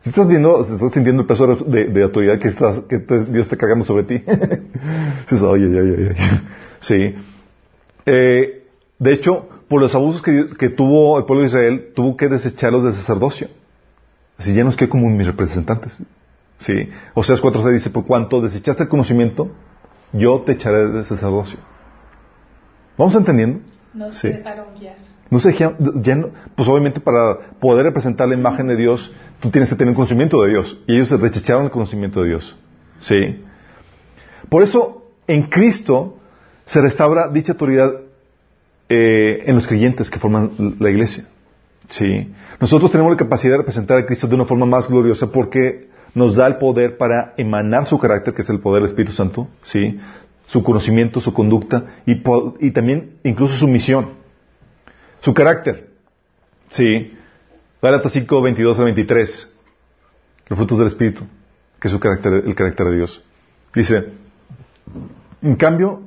Si estás viendo, estás sintiendo el peso de, de autoridad que, estás, que te, Dios está cargando sobre ti. Dices, oye, oye, oye, Sí. Eh, de hecho, por los abusos que, que, tuvo el pueblo de Israel, tuvo que desecharlos del sacerdocio. Así ya nos quedó como mis representantes. Sí. Oseas 4.6 dice, por cuanto desechaste el conocimiento, yo te echaré del sacerdocio. ¿Vamos entendiendo? No se dejaron guiar. No se dejaron, ya no, pues obviamente para poder representar la imagen de Dios, tú tienes que tener conocimiento de Dios. Y ellos rechazaron el conocimiento de Dios. Sí. Por eso, en Cristo se restaura dicha autoridad eh, en los creyentes que forman la iglesia. Sí. Nosotros tenemos la capacidad de representar a Cristo de una forma más gloriosa porque nos da el poder para emanar su carácter, que es el poder del Espíritu Santo, ¿sí? Su conocimiento, su conducta y, también incluso su misión. Su carácter, ¿sí? Gálatas 5, 22 a 23. Los frutos del Espíritu, que es su carácter, el carácter de Dios. Dice, en cambio,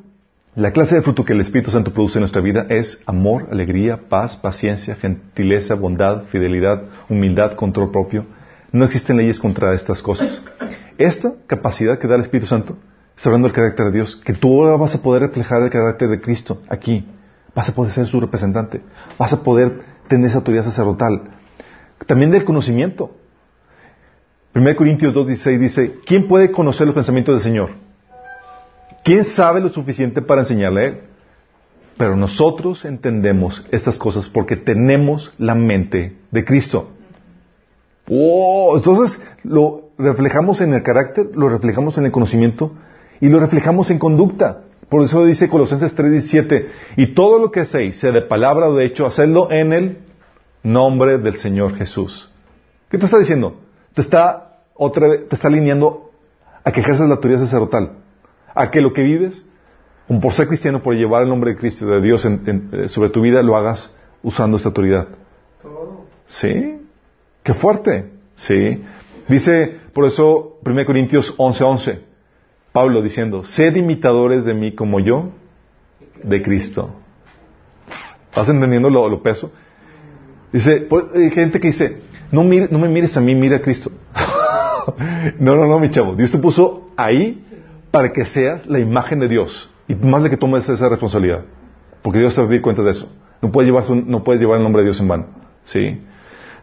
la clase de fruto que el Espíritu Santo produce en nuestra vida es amor, alegría, paz, paciencia, gentileza, bondad, fidelidad, humildad, control propio. No existen leyes contra estas cosas. Esta capacidad que da el Espíritu Santo está hablando del carácter de Dios, que tú ahora vas a poder reflejar el carácter de Cristo aquí. Vas a poder ser su representante. Vas a poder tener esa autoridad sacerdotal. También del conocimiento. 1 Corintios 2.16 dice, ¿quién puede conocer los pensamientos del Señor? ¿Quién sabe lo suficiente para enseñarle a Él? Pero nosotros entendemos estas cosas porque tenemos la mente de Cristo. Oh, entonces lo reflejamos en el carácter, lo reflejamos en el conocimiento y lo reflejamos en conducta. Por eso dice Colosenses 3:17, y todo lo que hacéis, sea de palabra o de hecho, hacedlo en el nombre del Señor Jesús. ¿Qué te está diciendo? Te está otra vez, te está alineando a que ejerces la autoridad sacerdotal, a que lo que vives, como por ser cristiano, por llevar el nombre de Cristo, de Dios en, en, sobre tu vida, lo hagas usando esta autoridad. ¿Sí? ¡Qué fuerte! Sí. Dice, por eso, 1 Corintios 11:11, 11, Pablo diciendo, sed imitadores de mí como yo, de Cristo. ¿Estás entendiendo lo, lo peso? Dice, hay gente que dice, no, mire, no me mires a mí, mira a Cristo. no, no, no, mi chavo. Dios te puso ahí para que seas la imagen de Dios. Y más de que tomes esa responsabilidad. Porque Dios te va cuenta de eso. No puedes llevar, su, no puedes llevar el nombre de Dios en vano. ¿Sí?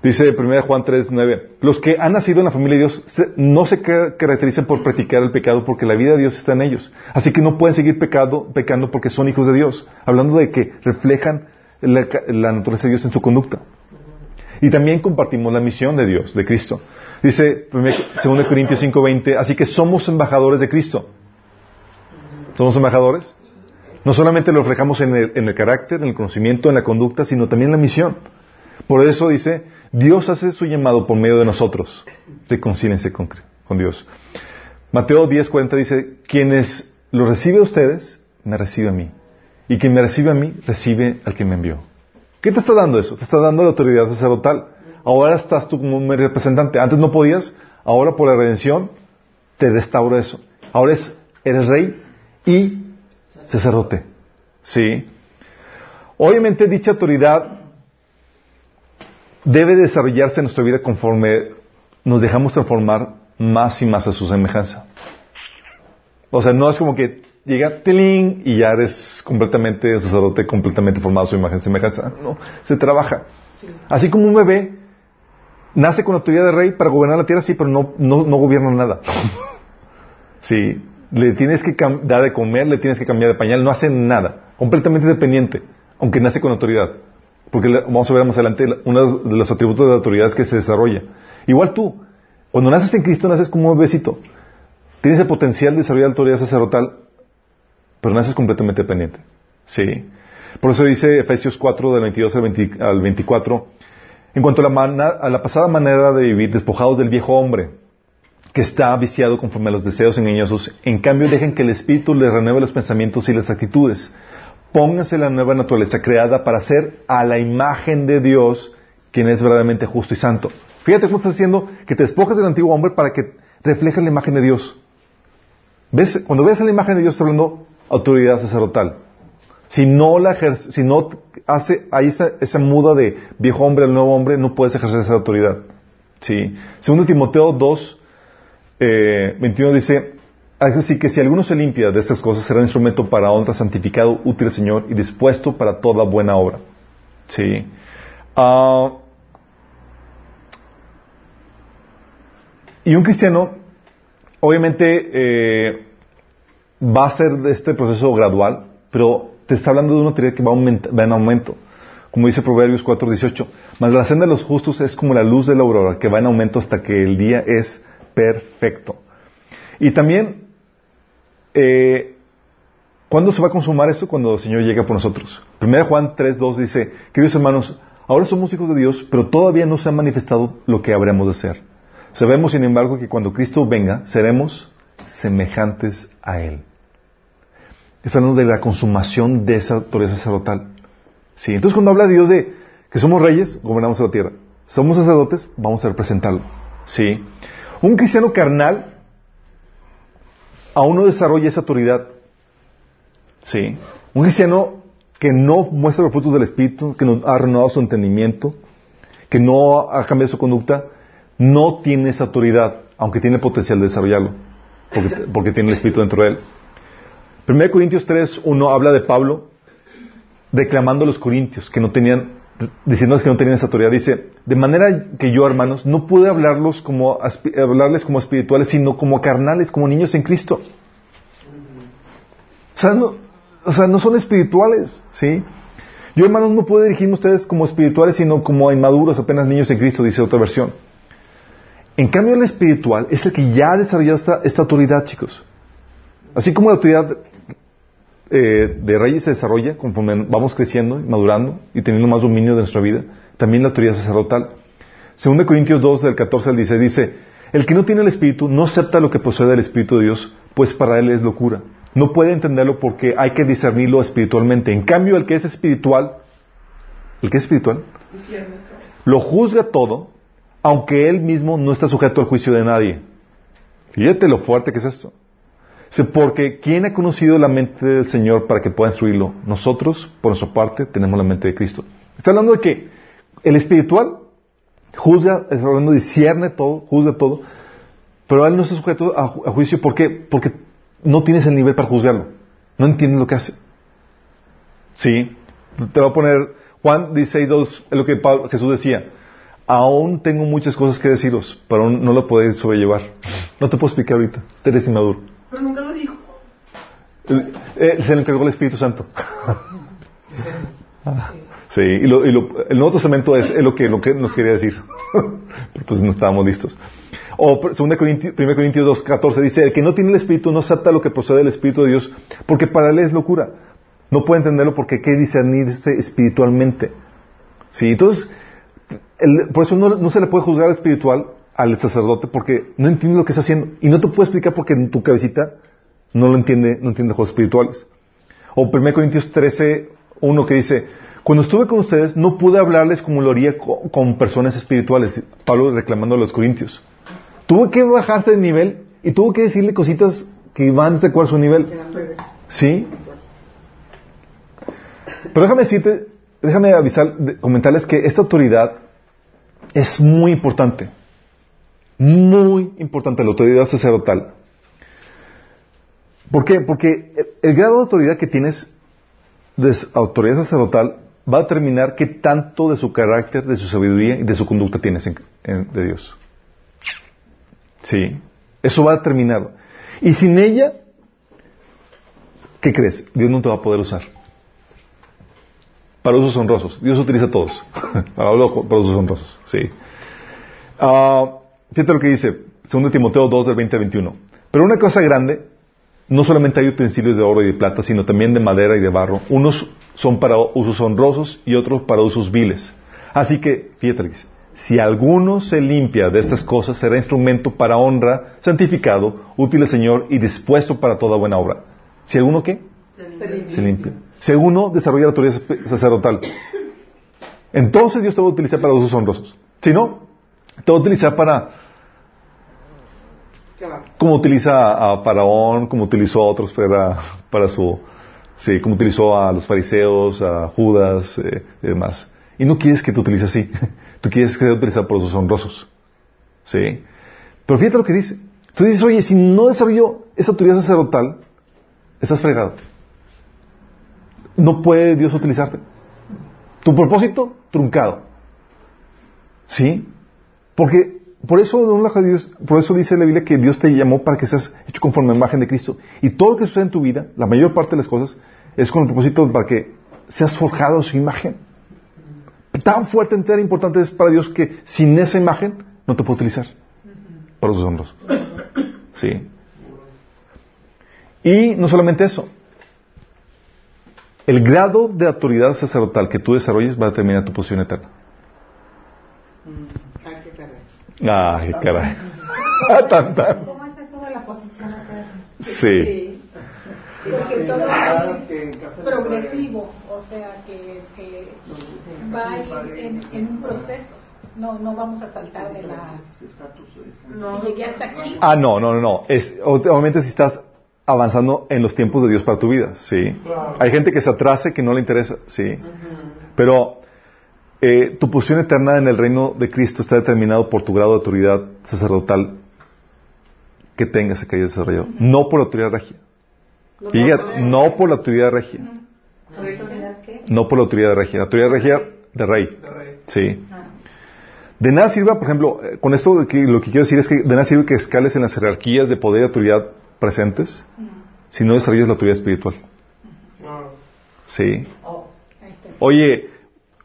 Dice 1 Juan 3, 9, los que han nacido en la familia de Dios no se caracterizan por practicar el pecado porque la vida de Dios está en ellos. Así que no pueden seguir pecado, pecando porque son hijos de Dios. Hablando de que reflejan la, la naturaleza de Dios en su conducta. Y también compartimos la misión de Dios, de Cristo. Dice 2 Corintios 5, 20, así que somos embajadores de Cristo. ¿Somos embajadores? No solamente lo reflejamos en el, en el carácter, en el conocimiento, en la conducta, sino también en la misión. Por eso dice, Dios hace su llamado por medio de nosotros. Reconcílense con, con Dios. Mateo 10:40 dice, quienes lo recibe a ustedes, me recibe a mí. Y quien me recibe a mí, recibe al que me envió. ¿Qué te está dando eso? Te está dando la autoridad sacerdotal. Ahora estás tú como un representante. Antes no podías, ahora por la redención te restaura eso. Ahora es, eres rey y sacerdote. ¿Sí? Obviamente dicha autoridad debe desarrollarse en nuestra vida conforme nos dejamos transformar más y más a su semejanza. O sea, no es como que llega Telín y ya eres completamente sacerdote, completamente formado a su imagen y semejanza. No, se trabaja. Así como un bebé nace con la autoridad de rey para gobernar la tierra, sí, pero no, no, no gobierna nada. sí, le tienes que dar de comer, le tienes que cambiar de pañal, no hace nada, completamente dependiente, aunque nace con autoridad. Porque vamos a ver más adelante la- uno de los atributos de autoridad es que se desarrolla. Igual tú, cuando naces en Cristo, naces como un bebecito. Tienes el potencial de desarrollar autoridad sacerdotal, pero naces completamente dependiente. Sí. Por eso dice Efesios 4, del 22 al, 20 al 24, en cuanto a la, mana- a la pasada manera de vivir, despojados del viejo hombre, que está viciado conforme a los deseos engañosos, en cambio dejen que el Espíritu les renueve los pensamientos y las actitudes. Pónganse la nueva naturaleza creada para ser a la imagen de Dios, quien es verdaderamente justo y santo. Fíjate cómo está diciendo que te despojas del antiguo hombre para que reflejes la imagen de Dios. ¿Ves? Cuando ves la imagen de Dios, está hablando autoridad sacerdotal. Si no la si no hace, esa, esa muda de viejo hombre al nuevo hombre, no puedes ejercer esa autoridad. Sí. Segundo Timoteo 2, eh, 21 dice, así que si alguno se limpia de estas cosas, será instrumento para honra, santificado, útil al Señor y dispuesto para toda buena obra. Sí. Ah, y un cristiano, obviamente, eh, va a ser este proceso gradual, pero te está hablando de una teoría que va, aumenta- va en aumento. Como dice Proverbios 4:18, mas la senda de los justos es como la luz de la aurora, que va en aumento hasta que el día es perfecto. Y también, eh, ¿cuándo se va a consumar eso? Cuando el Señor llega por nosotros. 1 Juan 3:2 dice, queridos hermanos, ahora somos hijos de Dios, pero todavía no se ha manifestado lo que habremos de ser. Sabemos, sin embargo, que cuando Cristo venga, seremos semejantes a Él. Está hablando de la consumación de esa autoridad sacerdotal. Sí, entonces cuando habla Dios de que somos reyes, gobernamos la tierra. Somos sacerdotes, vamos a representarlo. Sí. Un cristiano carnal aún no desarrolla esa autoridad. Sí. Un cristiano que no muestra los frutos del Espíritu, que no ha renovado su entendimiento, que no ha cambiado su conducta, no tiene esa autoridad, aunque tiene el potencial de desarrollarlo, porque, porque tiene el Espíritu dentro de él. 1 Corintios 3, 1 habla de Pablo reclamando a los corintios que no tenían, diciéndoles que no tenían esa autoridad. Dice, de manera que yo, hermanos, no pude hablarlos como, hablarles como espirituales, sino como carnales, como niños en Cristo. O sea, no, no son espirituales, ¿sí? Yo, hermanos, no puedo dirigirme a ustedes como espirituales, sino como inmaduros, apenas niños en Cristo, dice otra versión. En cambio, el espiritual es el que ya ha desarrollado esta, esta autoridad, chicos. Así como la autoridad eh, de reyes se desarrolla conforme vamos creciendo y madurando y teniendo más dominio de nuestra vida, también la autoridad sacerdotal. Según Corintios 2, del 14 al 16, dice, el que no tiene el Espíritu no acepta lo que procede del Espíritu de Dios, pues para él es locura. No puede entenderlo porque hay que discernirlo espiritualmente. En cambio, el que es espiritual, el que es espiritual, lo juzga todo, aunque él mismo no está sujeto al juicio de nadie. Fíjate lo fuerte que es esto. Porque ¿quién ha conocido la mente del Señor para que pueda instruirlo? Nosotros, por nuestra parte, tenemos la mente de Cristo. Está hablando de que el espiritual juzga, está hablando, discierne todo, juzga todo, pero él no está sujeto a, ju- a juicio. ¿Por qué? Porque no tienes el nivel para juzgarlo. No entiendes lo que hace. Sí. Te voy a poner Juan 16.2, es lo que Jesús decía. Aún tengo muchas cosas que deciros, pero no lo podéis sobrellevar. No te puedo explicar ahorita. Eres inmaduro. Pero nunca lo dijo. Eh, se le encargó el Espíritu Santo. sí, y, lo- y lo- el Nuevo Testamento es, es lo, que, lo que nos quería decir. Pero pues no estábamos listos. O 2 Corintios, 1 Corintios 2, 14 dice, el que no tiene el Espíritu no acepta lo que procede del Espíritu de Dios, porque para él es locura. No puede entenderlo porque hay que discernirse espiritualmente. Sí, entonces, el- por eso no, no se le puede juzgar espiritual al sacerdote porque no entiende lo que está haciendo. Y no te puedo explicar porque en tu cabecita no lo entiende, no entiende juegos espirituales. O 1 Corintios 13, 1 que dice, cuando estuve con ustedes no pude hablarles como lo haría co- con, personas espirituales. Pablo reclamando a los corintios. Tuve que bajarse de nivel y tuvo que decirle cositas que van de acuerdo a su nivel. ¿Sí? Pero déjame decirte, déjame avisar, comentarles que esta autoridad es muy importante. Muy importante la autoridad sacerdotal. ¿Por qué? Porque el grado de autoridad que tienes de autoridad sacerdotal va a determinar qué tanto de su carácter, de su sabiduría y de su conducta tienes en- en- de Dios. Sí. Eso va a determinar. Y sin ella, ¿qué crees? Dios no te va a poder usar. Para usos honrosos. Dios utiliza todos. para, usos honrosos. Sí. Ah, fíjate lo que dice, 2 Timoteo 2 del 20 al 21. Pero una cosa grande, no solamente hay utensilios de oro y de plata, sino también de madera y de barro. Unos son para usos honrosos y otros para usos viles. Así que, fíjate lo que dice, si alguno se limpia de estas cosas, será instrumento para honra, santificado, útil al Señor y dispuesto para toda buena obra. Si alguno qué? Se limpia. Si alguno desarrolla la autoridad sacerdotal, entonces Dios te va a utilizar para usos honrosos. Si no, te va a utilizar para. Como utiliza a Faraón, como utilizó a otros para, para su, sí, como utilizó a los fariseos, a Judas eh, y demás. Y no quieres que te utilice así. Tú quieres que te utilice por esos honrosos. ¿Sí? Pero fíjate lo que dice. Tú dices, oye, si no desarrollo esa autoridad sacerdotal, estás fregado. No puede Dios utilizarte. Tu propósito, truncado. ¿Sí? Porque por eso, por eso dice la Biblia que Dios te llamó para que seas hecho conforme a la imagen de Cristo. Y todo lo que sucede en tu vida, la mayor parte de las cosas, es con el propósito para que seas forjado su imagen. Tan fuerte, tan importante es para Dios que sin esa imagen no te puede utilizar para sus hombros. Sí. Y no solamente eso. El grado de autoridad sacerdotal que tú desarrolles va a determinar tu posición eterna. Ay, qué caray. Ay, caray. Ah, tan, tan. ¿Cómo es eso de la posición eterna? Sí. Porque todo es progresivo, o sea que, que va a ir en, en un proceso. No, no vamos a saltar de las... No, y llegué hasta aquí. Ah, no, no, no, no. Es, obviamente si estás avanzando en los tiempos de Dios para tu vida, sí. Hay gente que se atrase que no le interesa, sí. Pero eh, tu posición eterna en el reino de Cristo está determinado por tu grado de autoridad sacerdotal que tengas que hayas desarrollado. No por la autoridad regia. No, Fíjate, no por la autoridad regia. ¿Autoridad qué? No por la autoridad regia. La autoridad regia de rey. De rey. Sí. De nada sirve, por ejemplo, eh, con esto lo que, lo que quiero decir es que de nada sirve que escales en las jerarquías de poder y autoridad presentes si no desarrollas la autoridad espiritual. Sí. Está. Oye,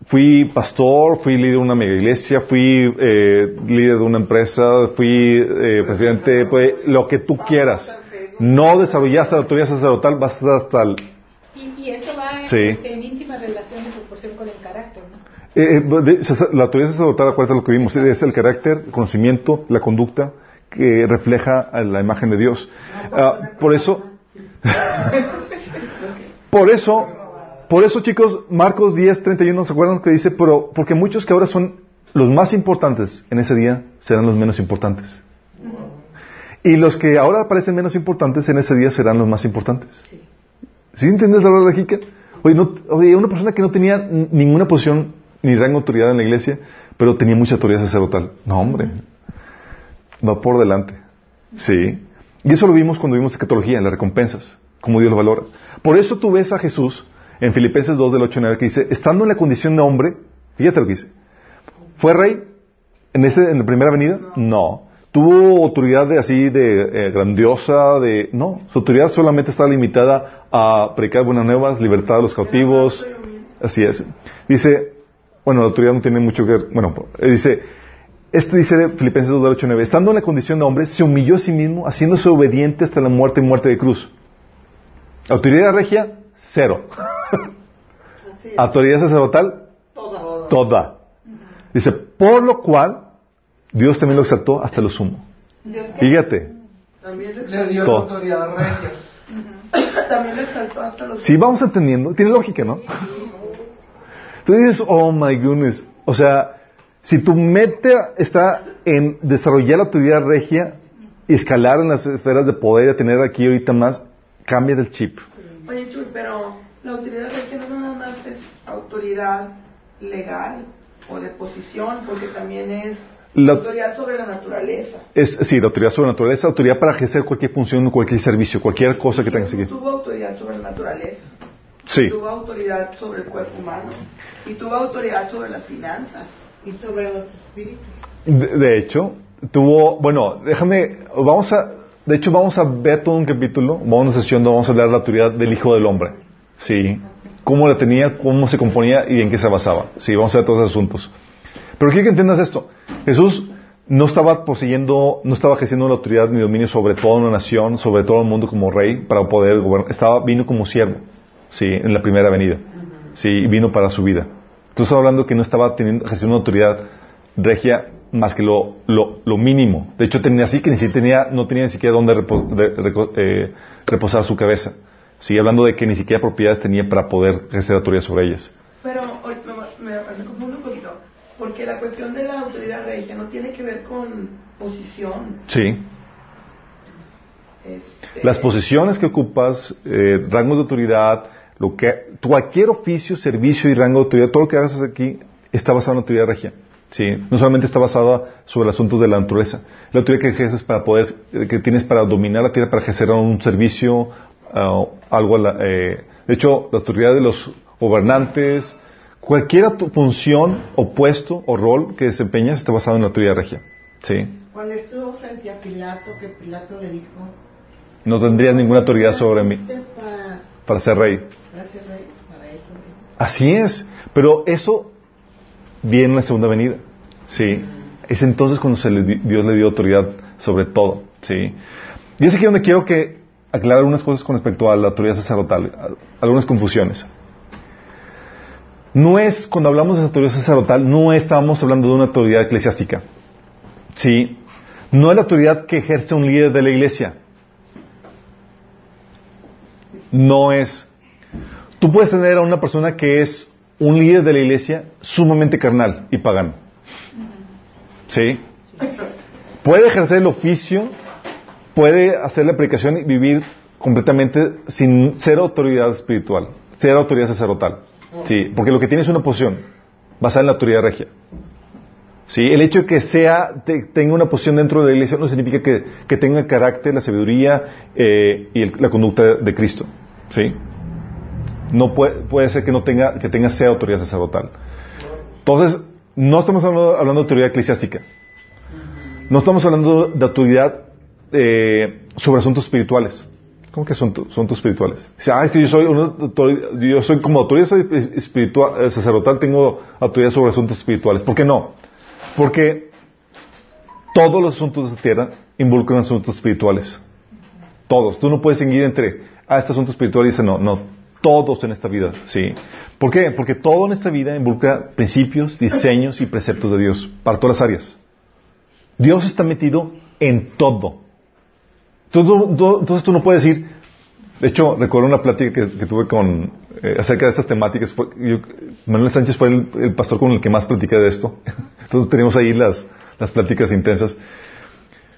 fui pastor, fui líder de una mega iglesia, fui eh, líder de una empresa, fui eh, presidente, pues, lo que tú quieras. No desarrollaste la autoridad sacerdotal, vas hasta el... Y, y eso va en, Sí. en íntima relación y proporción con el carácter, ¿no? Eh, eh, de- sacer- la autoridad sacerdotal, acuérdate lo que vimos, es el carácter, el conocimiento, la conducta que refleja la imagen de Dios. Ah, por eso, por eso, por eso chicos, Marcos 10, 31, ¿se acuerdan que dice? Pero, porque muchos que ahora son los más importantes en ese día serán los menos importantes. Y los que ahora parecen menos importantes en ese día serán los más importantes. ¿Sí entiendes la lógica? Oye, no, oye, una persona que no tenía ninguna posición ni rango de autoridad en la iglesia, pero tenía mucha autoridad sacerdotal. No, hombre. Va por delante. Sí. Y eso lo vimos cuando vimos escatología, en las recompensas, como Dios lo valora. Por eso tú ves a Jesús en Filipenses 2 del 8 al 9 que dice, estando en la condición de hombre, fíjate lo que dice, ¿fue rey en, ese, en la primera venida? No. ¿Tuvo autoridad de así, de eh, grandiosa, de... No, su autoridad solamente está limitada a predicar buenas nuevas, libertad a los cautivos. Así es. Dice, bueno, la autoridad no tiene mucho que ver, bueno, eh, dice, este dice Filipenses 2 del 8 al 9, estando en la condición de hombre, se humilló a sí mismo, haciéndose obediente hasta la muerte y muerte de cruz. Autoridad regia, cero. Es. Autoridad sacerdotal, Toda. toda. Dice, por lo cual Dios también lo exaltó hasta lo sumo. Fíjate. También lo Le dio Todo. autoridad regia. También lo exaltó hasta los... Si vamos entendiendo, tiene lógica, ¿no? Tú dices, oh my goodness. O sea, si tu meta está en desarrollar la autoridad regia y escalar en las esferas de poder y tener aquí ahorita más, cambia del chip. Oye, Chuy, pero la autoridad regia no nada más es autoridad legal, o de posición, porque también es La- autoridad sobre la naturaleza. Es, sí, la autoridad sobre la naturaleza, autoridad para ejercer cualquier función, cualquier servicio, cualquier cosa que tenga que seguir. Tuvo autoridad sobre la naturaleza. Sí. Tuvo autoridad sobre el cuerpo humano. Y tuvo autoridad sobre las finanzas. Y sobre los espíritus. De, de hecho, tuvo, bueno, déjame, vamos a, de hecho vamos a ver todo un capítulo, vamos a una sesión donde vamos a hablar de la autoridad del Hijo del Hombre. Sí. Cómo la tenía, cómo se componía y en qué se basaba. Sí, vamos a ver todos esos asuntos. Pero quiero que entiendas esto. Jesús no estaba poseyendo, no estaba ejerciendo la autoridad ni dominio sobre toda una nación, sobre todo el mundo como rey para poder gobernar. Estaba, vino como siervo, sí, en la primera venida. Sí, vino para su vida. Estás hablando que no estaba teniendo, ejerciendo una autoridad regia más que lo, lo, mínimo. De hecho, tenía así que ni siquiera tenía, no tenía ni siquiera dónde eh, reposar su cabeza. Sí, hablando de que ni siquiera propiedades tenía para poder ejercer autoridad sobre ellas. Pero hoy me, me, me confundo un poquito. Porque la cuestión de la autoridad regia no tiene que ver con posición. Sí. Este, Las posiciones que ocupas, eh, rangos de autoridad, lo que, cualquier oficio, servicio y rango de autoridad, todo lo que hagas aquí está basado en la autoridad regia. Sí, no solamente está basada sobre asuntos de la naturaleza. La autoridad que ejerces para poder, eh, que tienes para dominar la tierra, para ejercer un servicio, ah, algo a la, eh, de hecho, la autoridad de los gobernantes, cualquier tu- función o puesto o rol que desempeñas está basado en la autoridad regia. Sí. Cuando estuvo frente a Pilato, que Pilato le dijo... No tendrías ninguna autoridad sobre mí "Naciste Para, para ser rey. para ser rey, para eso. Así es, pero eso viene en la segunda venida. Sí. Es entonces cuando se le di- Dios le dio autoridad sobre todo. Sí. Y es aquí donde quiero que aclarar algunas cosas con respecto a la autoridad sacerdotal, algunas confusiones. No es, cuando hablamos de autoridad sacerdotal, no estamos hablando de una autoridad eclesiástica. Sí. No es la autoridad que ejerce un líder de la iglesia. No es. Tú puedes tener a una persona que es un líder de la iglesia sumamente carnal y pagano. ¿Sí? Puede ejercer el oficio, puede hacer la predicación y vivir completamente sin ser autoridad espiritual, ser autoridad sacerdotal. Sí, porque lo que tiene es una posición basada en la autoridad regia. Sí, el hecho de que sea, te- tenga una posición dentro de la iglesia no significa que, tenga el carácter, la sabiduría eh, y el- la conducta de, de Cristo. Sí. No puede, puede ser que no tenga, que tenga sea autoridad sacerdotal. Entonces, no estamos hablando, hablando de autoridad eclesiástica. No estamos hablando de autoridad eh, sobre asuntos espirituales. ¿Cómo que asuntos, espirituales? Dice, ah, es que yo soy, como autoridad soy espiritual, eh, sacerdotal, tengo autoridad sobre asuntos espirituales. ¿Por qué no? Porque todos los asuntos de esta tierra involucran asuntos espirituales. Todos. Tú no puedes seguir entre, ah, este asunto espiritual y dice, no, no. Todos en esta vida, sí. ¿Por qué? Porque todo en esta vida involucra principios, diseños y preceptos de Dios para todas las áreas. Dios está metido en todo. Tú- tú- tú- entonces tú no puedes decir, de hecho, recuerdo una plática que, que tuve con, eh, acerca de estas temáticas. Fue- yo- Manuel Sánchez fue el, el pastor con el que más platiqué de esto. Entonces teníamos ahí las, las pláticas intensas.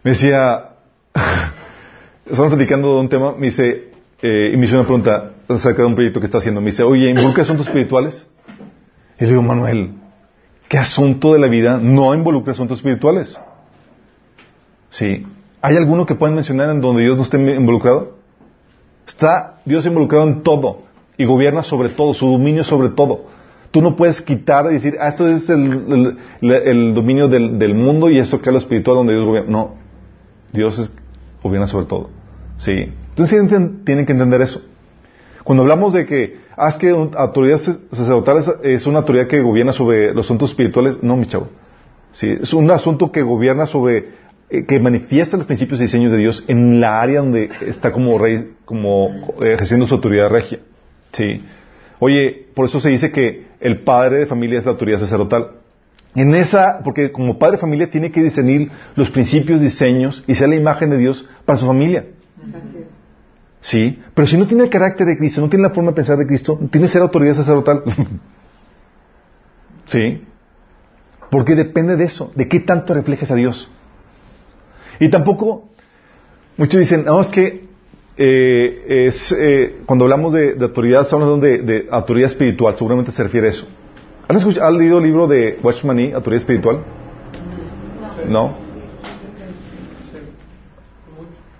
Me decía, estamos platicando de un tema, me dice, eh, y me hizo una pregunta acerca de un proyecto que está haciendo. Me dice, oye, ¿involucra asuntos espirituales? Y le digo, Manuel, ¿qué asunto de la vida no involucra asuntos espirituales? Sí. ¿Hay alguno que puedan mencionar en donde Dios no esté involucrado? Está Dios involucrado en todo y gobierna sobre todo, su dominio sobre todo. Tú no puedes quitar y decir, ah, esto es el, dominio del, mundo y esto que es lo espiritual donde Dios gobierna. No, Dios gobierna sobre todo. Sí. Entonces tienen, que entender eso. Cuando hablamos de que, ah, es que un- autoridad sacerdotal es, es una autoridad que gobierna sobre los asuntos espirituales, no, mi chavo. Sí, es un asunto que gobierna sobre, eh, que manifiesta los principios y diseños de Dios en la área donde está como rey, como eh, ejerciendo su autoridad regia. Sí. Oye, por eso se dice que el padre de familia es la autoridad sacerdotal. En esa, porque como padre de familia tiene que discernir los principios, diseños y ser la imagen de Dios para su familia. Así es. Sí, pero si no tiene el carácter de Cristo, no tiene la forma de pensar de Cristo, tiene que ser autoridad sacerdotal. sí. Porque depende de eso, de qué tanto reflejes a Dios. Y tampoco, muchos dicen, no, es que eh, es, eh, cuando hablamos de, autoridad, estamos hablando de, autoridad espiritual, seguramente se refiere a eso. ¿Han, escuchado, ¿Han leído el libro de Watchman Nee, Autoridad Espiritual? ¿No?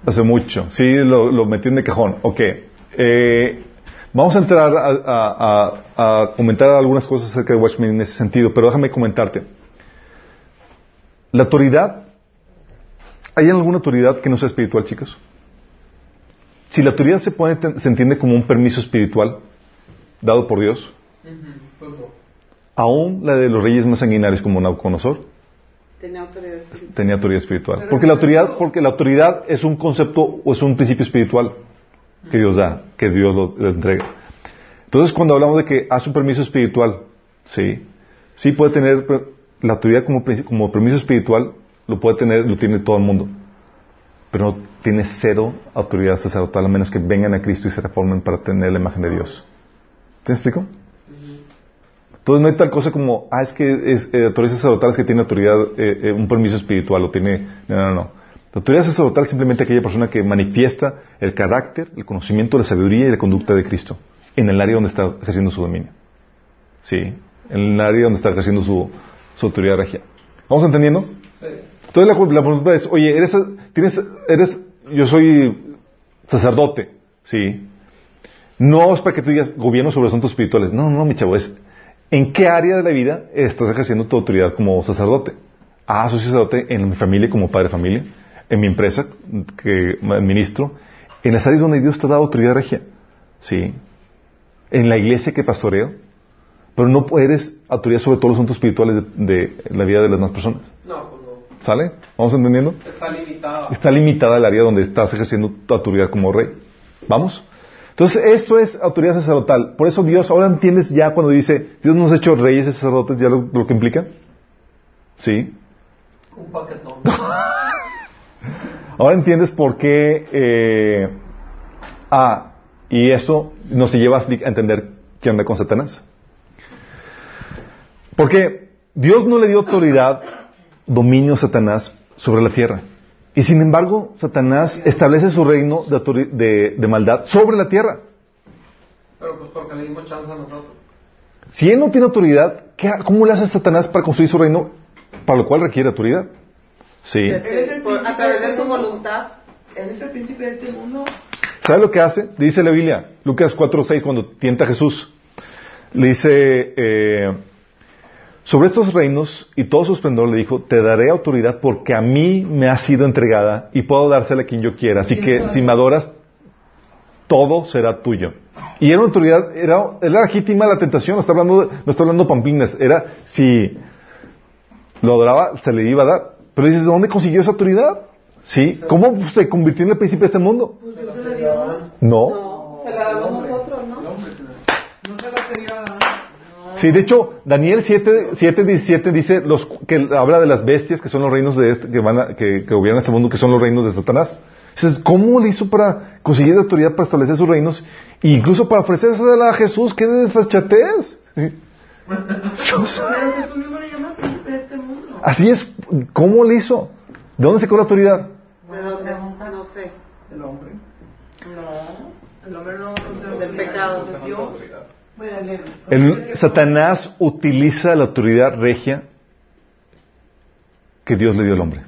Hace mucho. Sí, lo, lo metí en de cajón. Ok. Eh, vamos a entrar a, a- a- comentar algunas cosas acerca de Watchman en ese sentido, pero déjame comentarte. La autoridad, ¿hay alguna autoridad que no sea espiritual, chicos? Si la autoridad se, pone, se entiende como un permiso espiritual dado por Dios, aún la de los reyes más sanguinarios como Nabucodonosor Tenía autoridad espiritual. tenía autoridad espiritual. Porque la autoridad, porque la autoridad es un concepto o es un principio espiritual que Dios da, que Dios lo, lo entrega. Entonces, cuando hablamos de que hace un permiso espiritual, sí, sí puede tener la autoridad como permiso espiritual, lo puede tener, lo tiene todo el mundo. Pero no tiene cero autoridad sacerdotal, a menos que vengan a Cristo y se reformen para tener la imagen de Dios. ¿Te explico? Entonces no hay tal cosa como, ah, es que es, eh, autoridad sacerdotal es que tiene autoridad, eh, eh, un permiso espiritual, o tiene... No, no, no. La autoridad sacerdotal es simplemente aquella persona que manifiesta el carácter, el conocimiento, la sabiduría y la conducta de Cristo en el área donde está ejerciendo su dominio. Sí, en el área donde está ejerciendo su, su autoridad regia. ¿Vamos entendiendo? Sí. Entonces la, pregunta es, oye, eres, tienes, eres, yo soy sacerdote, sí. No es para que tú digas gobierno sobre asuntos espirituales. No, no, mi chavo, es en qué área de la vida estás ejerciendo tu autoridad como sacerdote. Ah, soy sacerdote en mi familia como padre de familia, en mi empresa que administro, en las áreas donde Dios te ha dado autoridad regia, sí. En la iglesia que pastoreo, pero no eres autoridad sobre todos los asuntos espirituales de, la vida de las demás personas. No. ¿Sale? ¿Vamos entendiendo? Está limitado. Está limitada el área donde estás ejerciendo tu autoridad como rey. ¿Vamos? Entonces, esto es autoridad sacerdotal. Por eso Dios, ahora entiendes ya cuando dice, Dios nos ha hecho reyes y sacerdotes, ya lo, lo que implica. ¿Sí? Un paquetón. Ahora entiendes por qué... eh, ah, y eso nos lleva a entender qué onda con Satanás. Porque Dios no le dio autoridad, dominio a Satanás sobre la tierra. Y sin embargo, Satanás establece su reino de, de- de maldad sobre la tierra. Pero pues porque le dimos chance a nosotros. Si él no tiene autoridad, ¿qué ¿cómo le hace Satanás para construir su reino? Para lo cual requiere autoridad. Sí. A través de tu voluntad. Eres el príncipe de este mundo. ¿Sabe lo que hace? Dice la Biblia, Lucas 4.6, cuando tienta a Jesús. Le dice, eh, sobre estos reinos y todo su esplendor le dijo, te daré autoridad porque a mí me ha sido entregada y puedo dársela a quien yo quiera. Así que si me adoras, todo será tuyo. Y era una autoridad, era, era legítima la tentación, no está hablando, de- no está hablando pamplinas, era si lo adoraba, se le iba a dar. Pero dices, ¿de dónde consiguió esa autoridad? ¿Sí? ¿Cómo se convirtió en el príncipe de este mundo? ¿no? No se la quería dar. Sí, de hecho, Daniel 7, 7 17 dice los, que habla de las bestias que son los reinos de este, que van a, que, que gobiernan este mundo, que son los reinos de Satanás. Dices, ¿cómo le hizo para conseguir la autoridad para establecer sus reinos? E incluso para ofrecérsela a Jesús, qué desfachatez. Pero Jesús mismo le llama príncipe de este mundo. Así es, ¿cómo le hizo? ¿De dónde sacó la autoridad? ¿De dónde? No sé. El hombre. No, el hombre no, no Del pecado. de Dios. El, Satanás utiliza la autoridad regia que Dios le dio al hombre.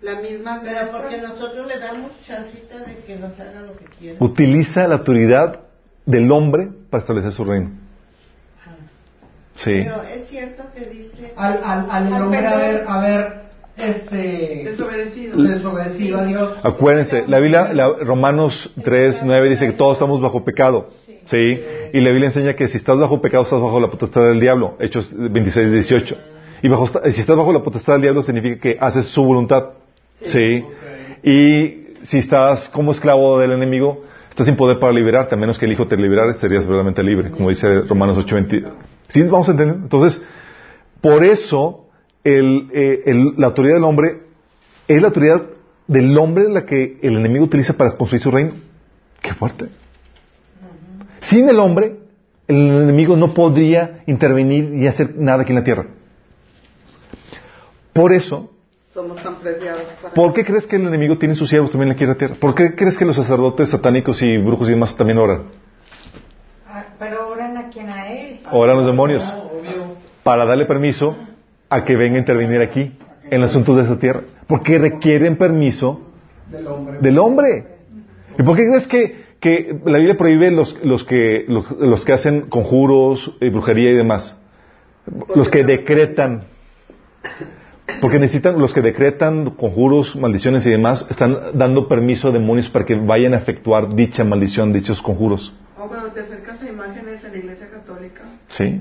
La misma. Pero porque nosotros le damos chancita de que nos haga lo que quiera. Utiliza la autoridad del hombre para establecer su reino. Sí. Pero es cierto que dice... Al, al, al Al hombre haber, haber este, Desobedecido. desobedecido a Dios. Acuérdense, la Biblia, la- Romanos 3, 9 dice que todos estamos bajo pecado. Sí. Y la Biblia enseña que si estás bajo pecado, estás bajo la potestad del diablo. Hechos 26, 18. Y bajo, si estás bajo la potestad del diablo, significa que haces su voluntad. Sí. Y si estás como esclavo del enemigo, estás sin poder para liberarte, a menos que el Hijo te liberara, serías verdaderamente libre, como dice Romanos 8, 20. ¿Sí? ¿Vamos a entender? Entonces, por eso, el, eh, el- la autoridad del hombre es la autoridad del hombre la que el enemigo utiliza para construir su reino. Qué fuerte. Sin el hombre, el enemigo no podría intervenir y hacer nada aquí en la tierra. Por eso, Somos tan preciados para. ¿por qué crees que el enemigo tiene sus siervos también aquí en la tierra? ¿Por qué crees que los sacerdotes satánicos y brujos y demás también oran? Ah, pero oran a quien a él. Ahora los demonios. Obvio. Para darle permiso a que venga a intervenir aquí, en los asuntos de esta tierra. Porque requieren permiso Del hombre. del hombre. ¿Y por qué crees que, que la Biblia prohíbe los, los, que, los, los que hacen conjuros, y brujería y demás? Los que decretan. Porque necesitan, los que decretan conjuros, maldiciones y demás, están dando permiso a demonios para que vayan a efectuar dicha maldición, dichos conjuros. O cuando te acercas a imágenes en la iglesia católica. ¿Sí?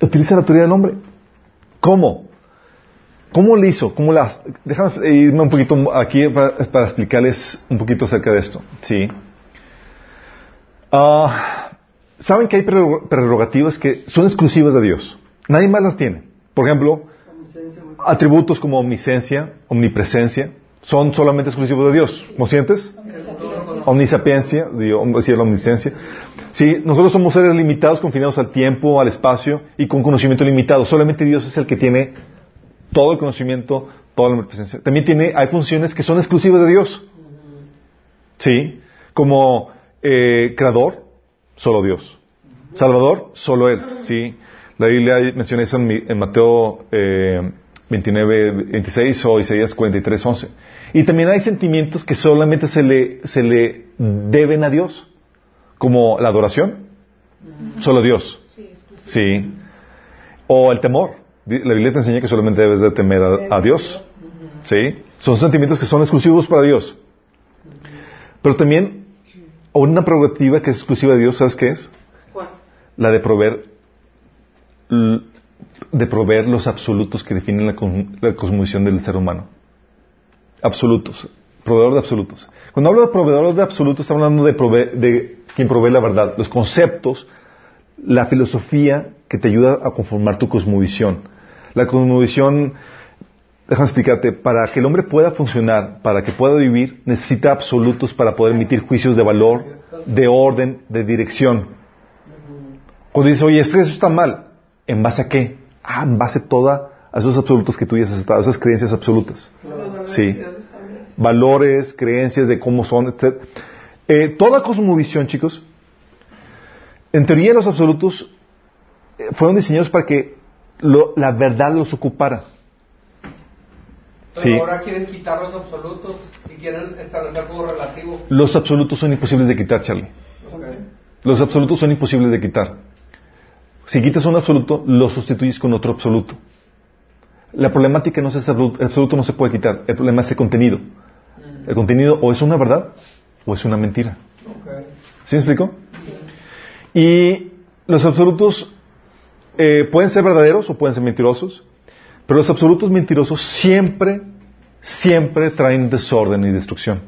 Utiliza la autoridad del hombre. ¿Cómo? ¿Cómo le hizo? ¿Cómo las? Déjame irme un poquito aquí para, para explicarles un poquito acerca de esto. Sí. Ah, Saben que hay prerro- prerrogativas que son exclusivas de Dios. Nadie más las tiene. Por ejemplo, atributos como omnisciencia, omnipresencia, son solamente exclusivos de Dios. ¿Lo sientes? Omnisapiencia, decir la omnisciencia. Sí, nosotros somos seres limitados, confinados al tiempo, al espacio y con conocimiento limitado. Solamente Dios es el que tiene todo el conocimiento, toda la omnipresencia. También tiene, hay funciones que son exclusivas de Dios. Sí, como eh, creador, solo Dios. Salvador, solo Él. Sí, la Biblia menciona eso en, en Mateo eh, 29, 26 o Isaías 43, 11. Y también hay sentimientos que solamente se le, se le deben a Dios, como la adoración, solo Dios. Sí. O el temor. La Biblia te enseña que solamente debes de temer a, a Dios. Sí. Son sentimientos que son exclusivos para Dios. Pero también una prerrogativa que es exclusiva de Dios, ¿sabes qué es? ¿Cuál? La de proveer de proveer los absolutos que definen la, cos- la cosmovisión del ser humano. Absolutos. Proveedor de absolutos. Cuando hablo de proveedor de absolutos, estamos hablando de, prove- de quien provee la verdad, los conceptos, la filosofía que te ayuda a conformar tu cosmovisión. La cosmovisión, déjame explicarte, para que el hombre pueda funcionar, para que pueda vivir, necesita absolutos para poder emitir juicios de valor, de orden, de dirección. Cuando dices, oye, es que eso está mal, ¿en base a qué? Ah, en base toda a esos absolutos que tú ya has aceptado, esas creencias absolutas. Sí. Valores, creencias de cómo son, etc. Eh, toda cosmovisión, chicos, en teoría los absolutos eh, fueron diseñados para que la verdad los ocupara. Pero Sí. ahora quieren quitar los absolutos y quieren establecer algo relativo. Los absolutos son imposibles de quitar, Charlie. Los absolutos son imposibles de quitar. Si quitas un absoluto, lo sustituyes con otro absoluto. La problemática no es ese absoluto, el absoluto no se puede quitar, el problema es el contenido. El contenido o es una verdad o es una mentira. Ok. ¿Sí me explico? Y los absolutos eh, pueden ser verdaderos o pueden ser mentirosos, pero los absolutos mentirosos siempre, siempre traen desorden y destrucción.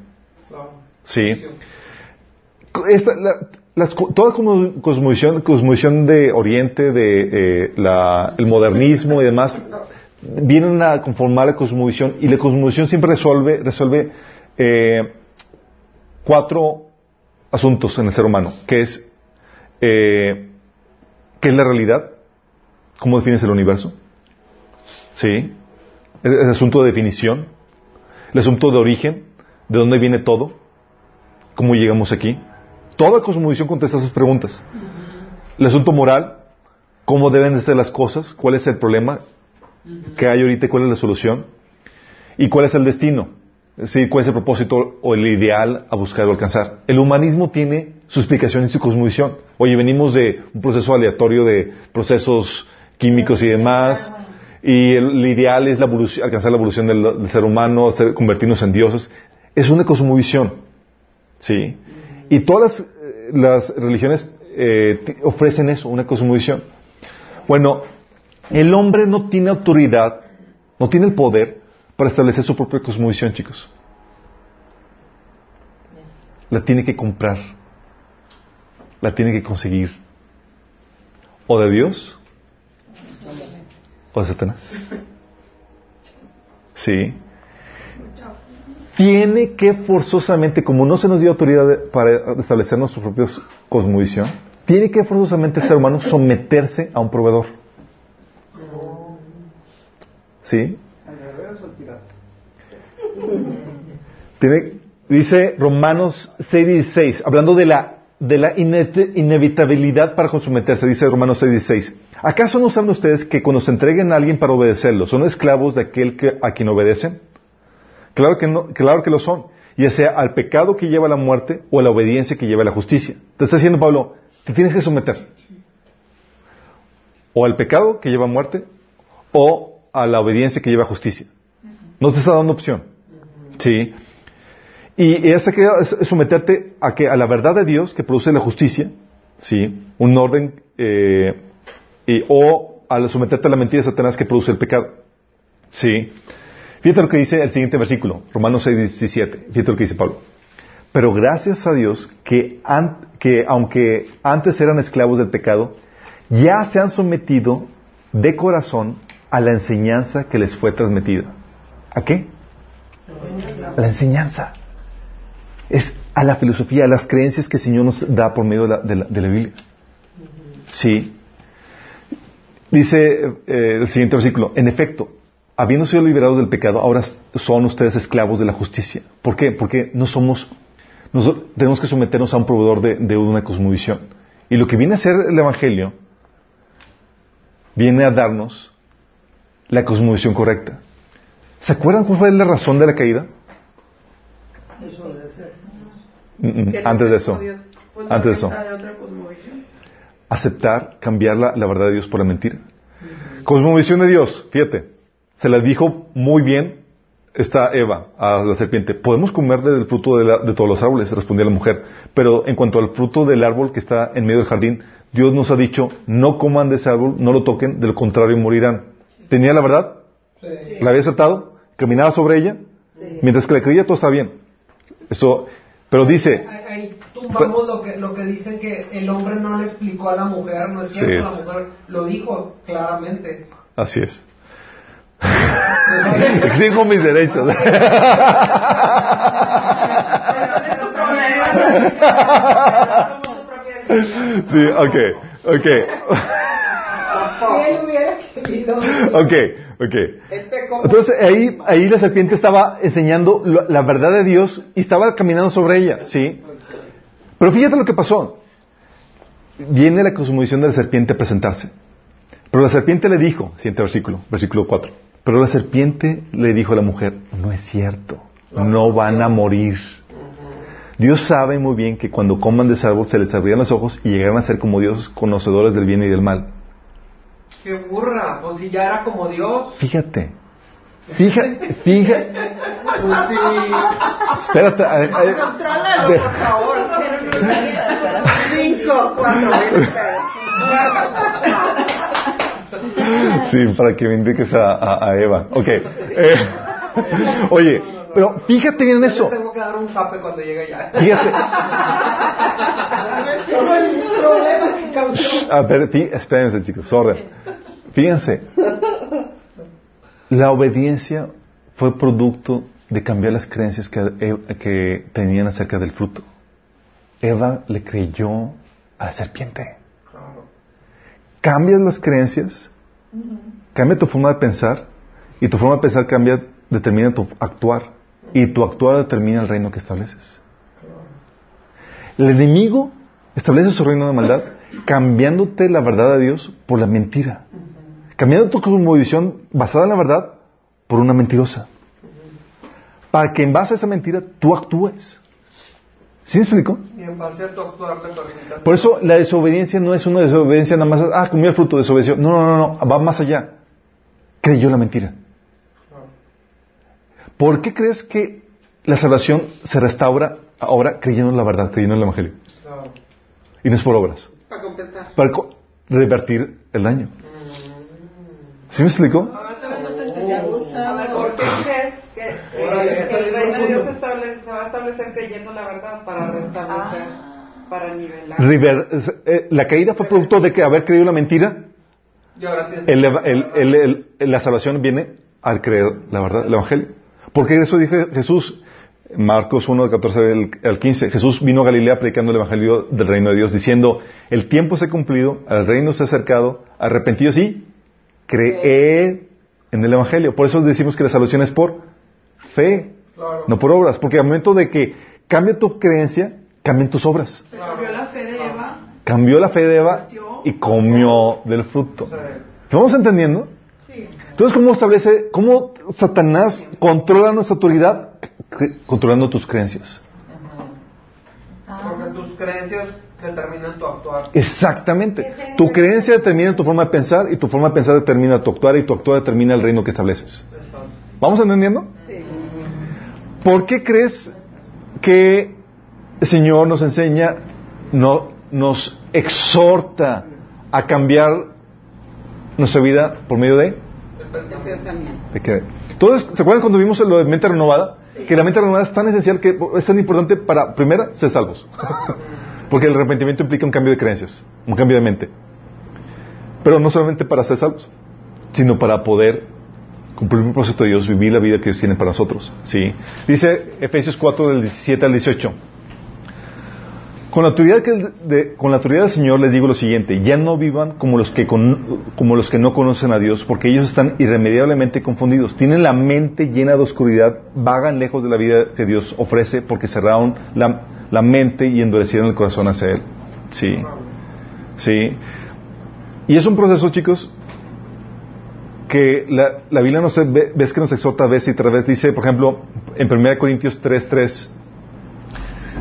¿Sí? Esta- la- las toda cosmovisión de Oriente, de eh, la- el modernismo y demás, vienen a conformar la cosmovisión y la cosmovisión siempre resuelve, resuelve eh, cuatro asuntos en el ser humano, que es eh, qué es la realidad, cómo defines el universo, sí, el, el asunto de definición, el asunto de origen, de dónde viene todo, cómo llegamos aquí. Toda cosmovisión contesta esas preguntas. El asunto moral, cómo deben de ser las cosas, cuál es el problema que hay ahorita, cuál es la solución, y cuál es el destino, sí, cuál es el propósito o el ideal a buscar o alcanzar. El humanismo tiene su explicación y su cosmovisión. Oye, venimos de un proceso aleatorio de procesos químicos y demás, y el, ideal es la alcanzar la evolución del, ser humano, ser- convertirnos en dioses. Es una cosmovisión. ¿Sí? Y todas las, eh, las religiones eh, ofrecen eso, una cosmovisión. Bueno, el hombre no tiene autoridad, no tiene el poder para establecer su propia cosmovisión, chicos. La tiene que comprar. La tiene que conseguir. O de Dios o de Satanás. Sí tiene que forzosamente, como no se nos dio autoridad para establecer nuestra propia cosmovisión, tiene que forzosamente el ser humano someterse a un proveedor. ¿Sí? Tiene, dice Romanos 6:16, hablando de la de la ine- inevitabilidad para someterse, dice Romanos 6:16. ¿Acaso no saben ustedes que cuando se entreguen a alguien para obedecerlo, son esclavos de aquel que, a quien obedecen? Claro que, no, claro que lo son, ya sea al pecado que lleva a la muerte o a la obediencia que lleva a la justicia. Te está diciendo Pablo, te tienes que someter. O al pecado que lleva a muerte o a la obediencia que lleva a justicia. No te está dando opción. Sí. Y esa que es someterte a que a la verdad de Dios que produce la justicia, sí, un orden, eh, y, o al someterte a la mentira de Satanás que produce el pecado, sí. Fíjate lo que dice el siguiente versículo, Romanos 6, 17. Fíjate lo que dice Pablo. Pero gracias a Dios que, an- que aunque antes eran esclavos del pecado, ya se han sometido de corazón a la enseñanza que les fue transmitida. ¿A qué? A la enseñanza. Es a la filosofía, a las creencias que el Señor nos da por medio de la, de la- de la Biblia. Sí. Dice eh, el siguiente versículo, en efecto, habiendo sido liberados del pecado, ahora son ustedes esclavos de la justicia. ¿Por qué? Porque no somos, nosotros tenemos que someternos a un proveedor de, de una cosmovisión. Y lo que viene a ser el Evangelio, viene a darnos la cosmovisión correcta. ¿Se acuerdan cuál fue la razón de la caída? Mm, mm, Antes de eso. Dios. Pues Antes de eso. Aceptar, cambiar la, la verdad de Dios por la mentira. Cosmovisión de Dios, fíjate. Se la dijo muy bien esta Eva a la serpiente. Podemos comer del fruto de, la- de todos los árboles, respondió la mujer. Pero en cuanto al fruto del árbol que está en medio del jardín, Dios nos ha dicho, no coman de ese árbol, no lo toquen, de lo contrario morirán. ¿Tenía la verdad? ¿La había aceptado? ¿Caminaba sobre ella? Mientras que la creía, todo está bien. Eso, pero dice, Ahí, ahí tumbamos lo que, lo que dicen que el hombre no le explicó a la mujer, no es Sí, cierto, es. la mujer lo dijo claramente. así es. Exijo mis derechos. sí, ok, ok. Ok, ok. Él pecó. Entonces ahí, ahí la serpiente estaba enseñando la verdad de Dios y estaba caminando sobre ella, ¿sí? Pero fíjate lo que pasó. Viene la cosmovisión de la serpiente a presentarse. Pero la serpiente le dijo, siguiente versículo, versículo 4. Pero la serpiente le dijo a la mujer, no es cierto, no van a morir. Dios sabe muy bien que cuando coman de ese árbol se les abrirán los ojos y llegarán a ser como dioses conocedores del bien y del mal. Qué burra, pues si ya era como Dios. Fíjate. Fíjate, fíjate. Pues sí. Espérate. a- a- Contrólalo, de- por favor. Cinco, cuatro, Sí, para que me indiques a, a- a Eva. Ok. Eh, oye, pero fíjate bien en eso. tengo que dar un zape cuando llegue ya. Fíjate. Todo el problema que causó. A ver, espérense chicos, sorry. Fíjense. La obediencia fue producto de cambiar las creencias que, Eva- que tenían acerca del fruto. Eva le creyó a la serpiente. Cambias las creencias, cambia tu forma de pensar y tu forma de pensar cambia, determina tu actuar y tu actuar determina el reino que estableces. El enemigo establece su reino de maldad cambiándote la verdad de Dios por la mentira. Cambiando tu cosmovisión basada en la verdad por una mentirosa. Para que en base a esa mentira tú actúes. ¿Sí me explico? Y en base a tu actuar. Por eso la desobediencia no es una desobediencia nada más, ah, comió el fruto, desobedeció. No, no, no, no, va más allá. Creyó la mentira. ¿Por qué crees que la salvación se restaura ahora creyendo en la verdad, creyendo en el Evangelio? Claro. Y no es por obras. Para compensar. Para co- revertir el daño. ¿Sí me explico? A ver, ¿por qué crees que eh, el reino de Dios se, va a establecer creyendo la verdad para restablecer, para nivelar? River- eh, la caída fue producto de que haber creído la mentira. El- el- el- la salvación viene al creer la verdad, el Evangelio. Porque eso dijo Jesús, Marcos 1, del 14 al- al 15. Jesús vino a Galilea predicando el Evangelio del reino de Dios, diciendo, el tiempo se ha cumplido, el reino se ha acercado, arrepentidos y creed en el Evangelio. Por eso decimos que la salvación es por fe, Claro. no por obras. Porque al momento de que cambia tu creencia, cambian tus obras. Se cambió la fe. Cambió la fe de Eva y comió del fruto. ¿Lo vamos entendiendo? Entonces, ¿cómo establece, cómo Satanás controla nuestra autoridad? Controlando tus creencias. Porque tus creencias determinan tu actuar. Exactamente. Tu creencia determina tu forma de pensar y tu forma de pensar determina tu actuar y tu actuar determina el reino que estableces. ¿Vamos entendiendo? Sí. ¿Por qué crees que el Señor nos enseña, no, nos exhorta a cambiar nuestra vida por medio de, Que- Entonces, ¿se acuerdan cuando vimos lo de mente renovada? Que la mente renovada es tan esencial que es tan importante para, primero, ser salvos. Porque el arrepentimiento implica un cambio de creencias, un cambio de mente. Pero no solamente para ser salvos, sino para poder cumplir el propósito de Dios, vivir la vida que Dios tiene para nosotros. ¿sí? Dice Efesios 4 del 17 al 18. Con la, autoridad que- de- con la autoridad del Señor les digo lo siguiente, ya no vivan como los, que con- como los que no conocen a Dios, porque ellos están irremediablemente confundidos, tienen la mente llena de oscuridad, vagan lejos de la vida que Dios ofrece porque cerraron la, mente y endurecieron el corazón hacia Él. Sí, sí. Y es un proceso, chicos, que la, la Biblia nos ve- ves que nos exhorta vez y otra vez, dice, por ejemplo, en 1 Corintios 3.3,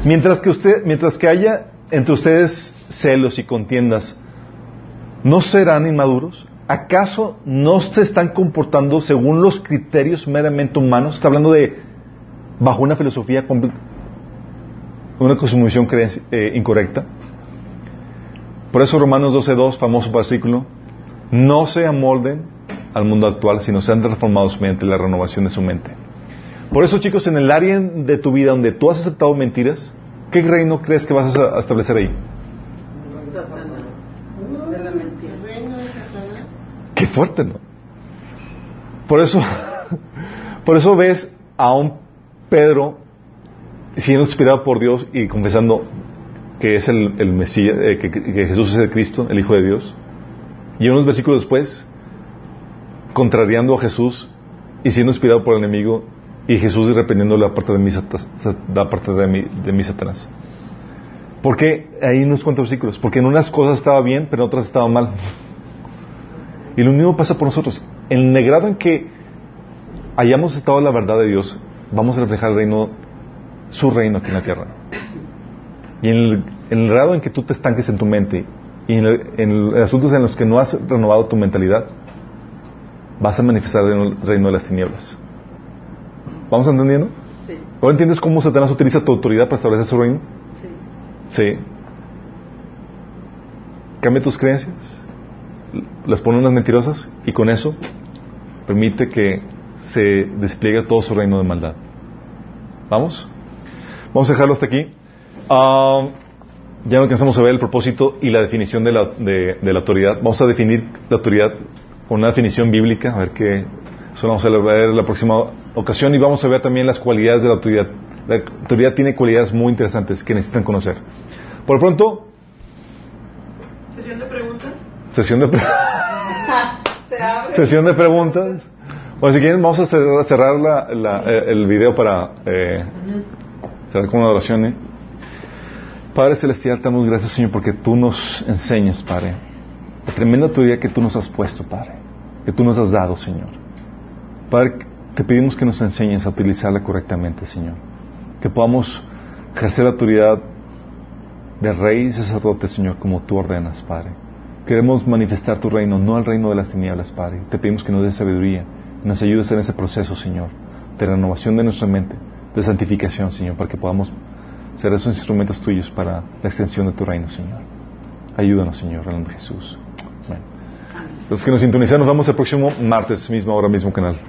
Mientras que usted, mientras que haya entre ustedes celos y contiendas, ¿no serán inmaduros? ¿Acaso no se están comportando según los criterios meramente humanos? Está hablando de bajo una filosofía una cosmovisión eh, incorrecta. Por eso Romanos 12.2, famoso versículo, no se amolden al mundo actual, sino sean transformados mediante la renovación de su mente. Por eso, chicos, en el área de tu vida donde tú has aceptado mentiras, ¿qué reino crees que vas a establecer ahí? Qué fuerte, ¿no? Por eso, por eso ves a un Pedro siendo inspirado por Dios y confesando que es el, el Mesías, eh, que Jesús es el Cristo, el Hijo de Dios. Y unos versículos después, contrariando a Jesús y siendo inspirado por el enemigo y Jesús reprendiendo la parte de Sa- la parte de mí, de mí, Satanás. Porque ahí nos cuenta versículos, porque en unas cosas estaba bien, pero en otras estaba mal. Y lo mismo pasa por nosotros. En el grado en que hayamos aceptado la verdad de Dios, vamos a reflejar el reino, su reino aquí en la tierra. Y en el, en el grado en que tú te estanques en tu mente y en, en asuntos en los que no has renovado tu mentalidad, vas a manifestar el reino de las tinieblas. ¿Vamos entendiendo? Sí. ¿Ahora entiendes cómo Satanás utiliza tu autoridad para establecer su reino? Sí. Sí. Cambia tus creencias, las pone unas mentirosas y con eso permite que se despliegue todo su reino de maldad. ¿Vamos? Vamos a dejarlo hasta aquí. Ah, ya no alcanzamos a ver el propósito y la definición de la, de, de la autoridad. Vamos a definir la autoridad con una definición bíblica, a ver qué. Eso lo vamos a ver la próxima ocasión y vamos a ver también las cualidades de la autoridad. La autoridad tiene cualidades muy interesantes que necesitan conocer. Por lo pronto, Sesión de preguntas. sesión de, pre- Se abre. sesión de preguntas. Bueno, si quieren, vamos a cerrar, cerrar la- la- eh, el video para eh, cerrar con una oración. ¿eh? Padre Celestial, te damos gracias, Señor, porque tú nos enseñas, Padre. La tremenda autoridad que tú nos has puesto, Padre. Que tú nos has dado, Señor. Padre, te pedimos que nos enseñes a utilizarla correctamente, Señor. Que podamos ejercer la autoridad de rey y sacerdote, Señor, como tú ordenas, Padre. Queremos manifestar tu reino, no el reino de las tinieblas, Padre. Te pedimos que nos des sabiduría, que nos ayudes en ese proceso, Señor, de renovación de nuestra mente, de santificación, Señor, para que podamos ser esos instrumentos tuyos para la extensión de tu reino, Señor. Ayúdanos, Señor, en el nombre de Jesús. Amén. Los que nos sintonizan, nos vemos el próximo martes, misma hora, mismo canal.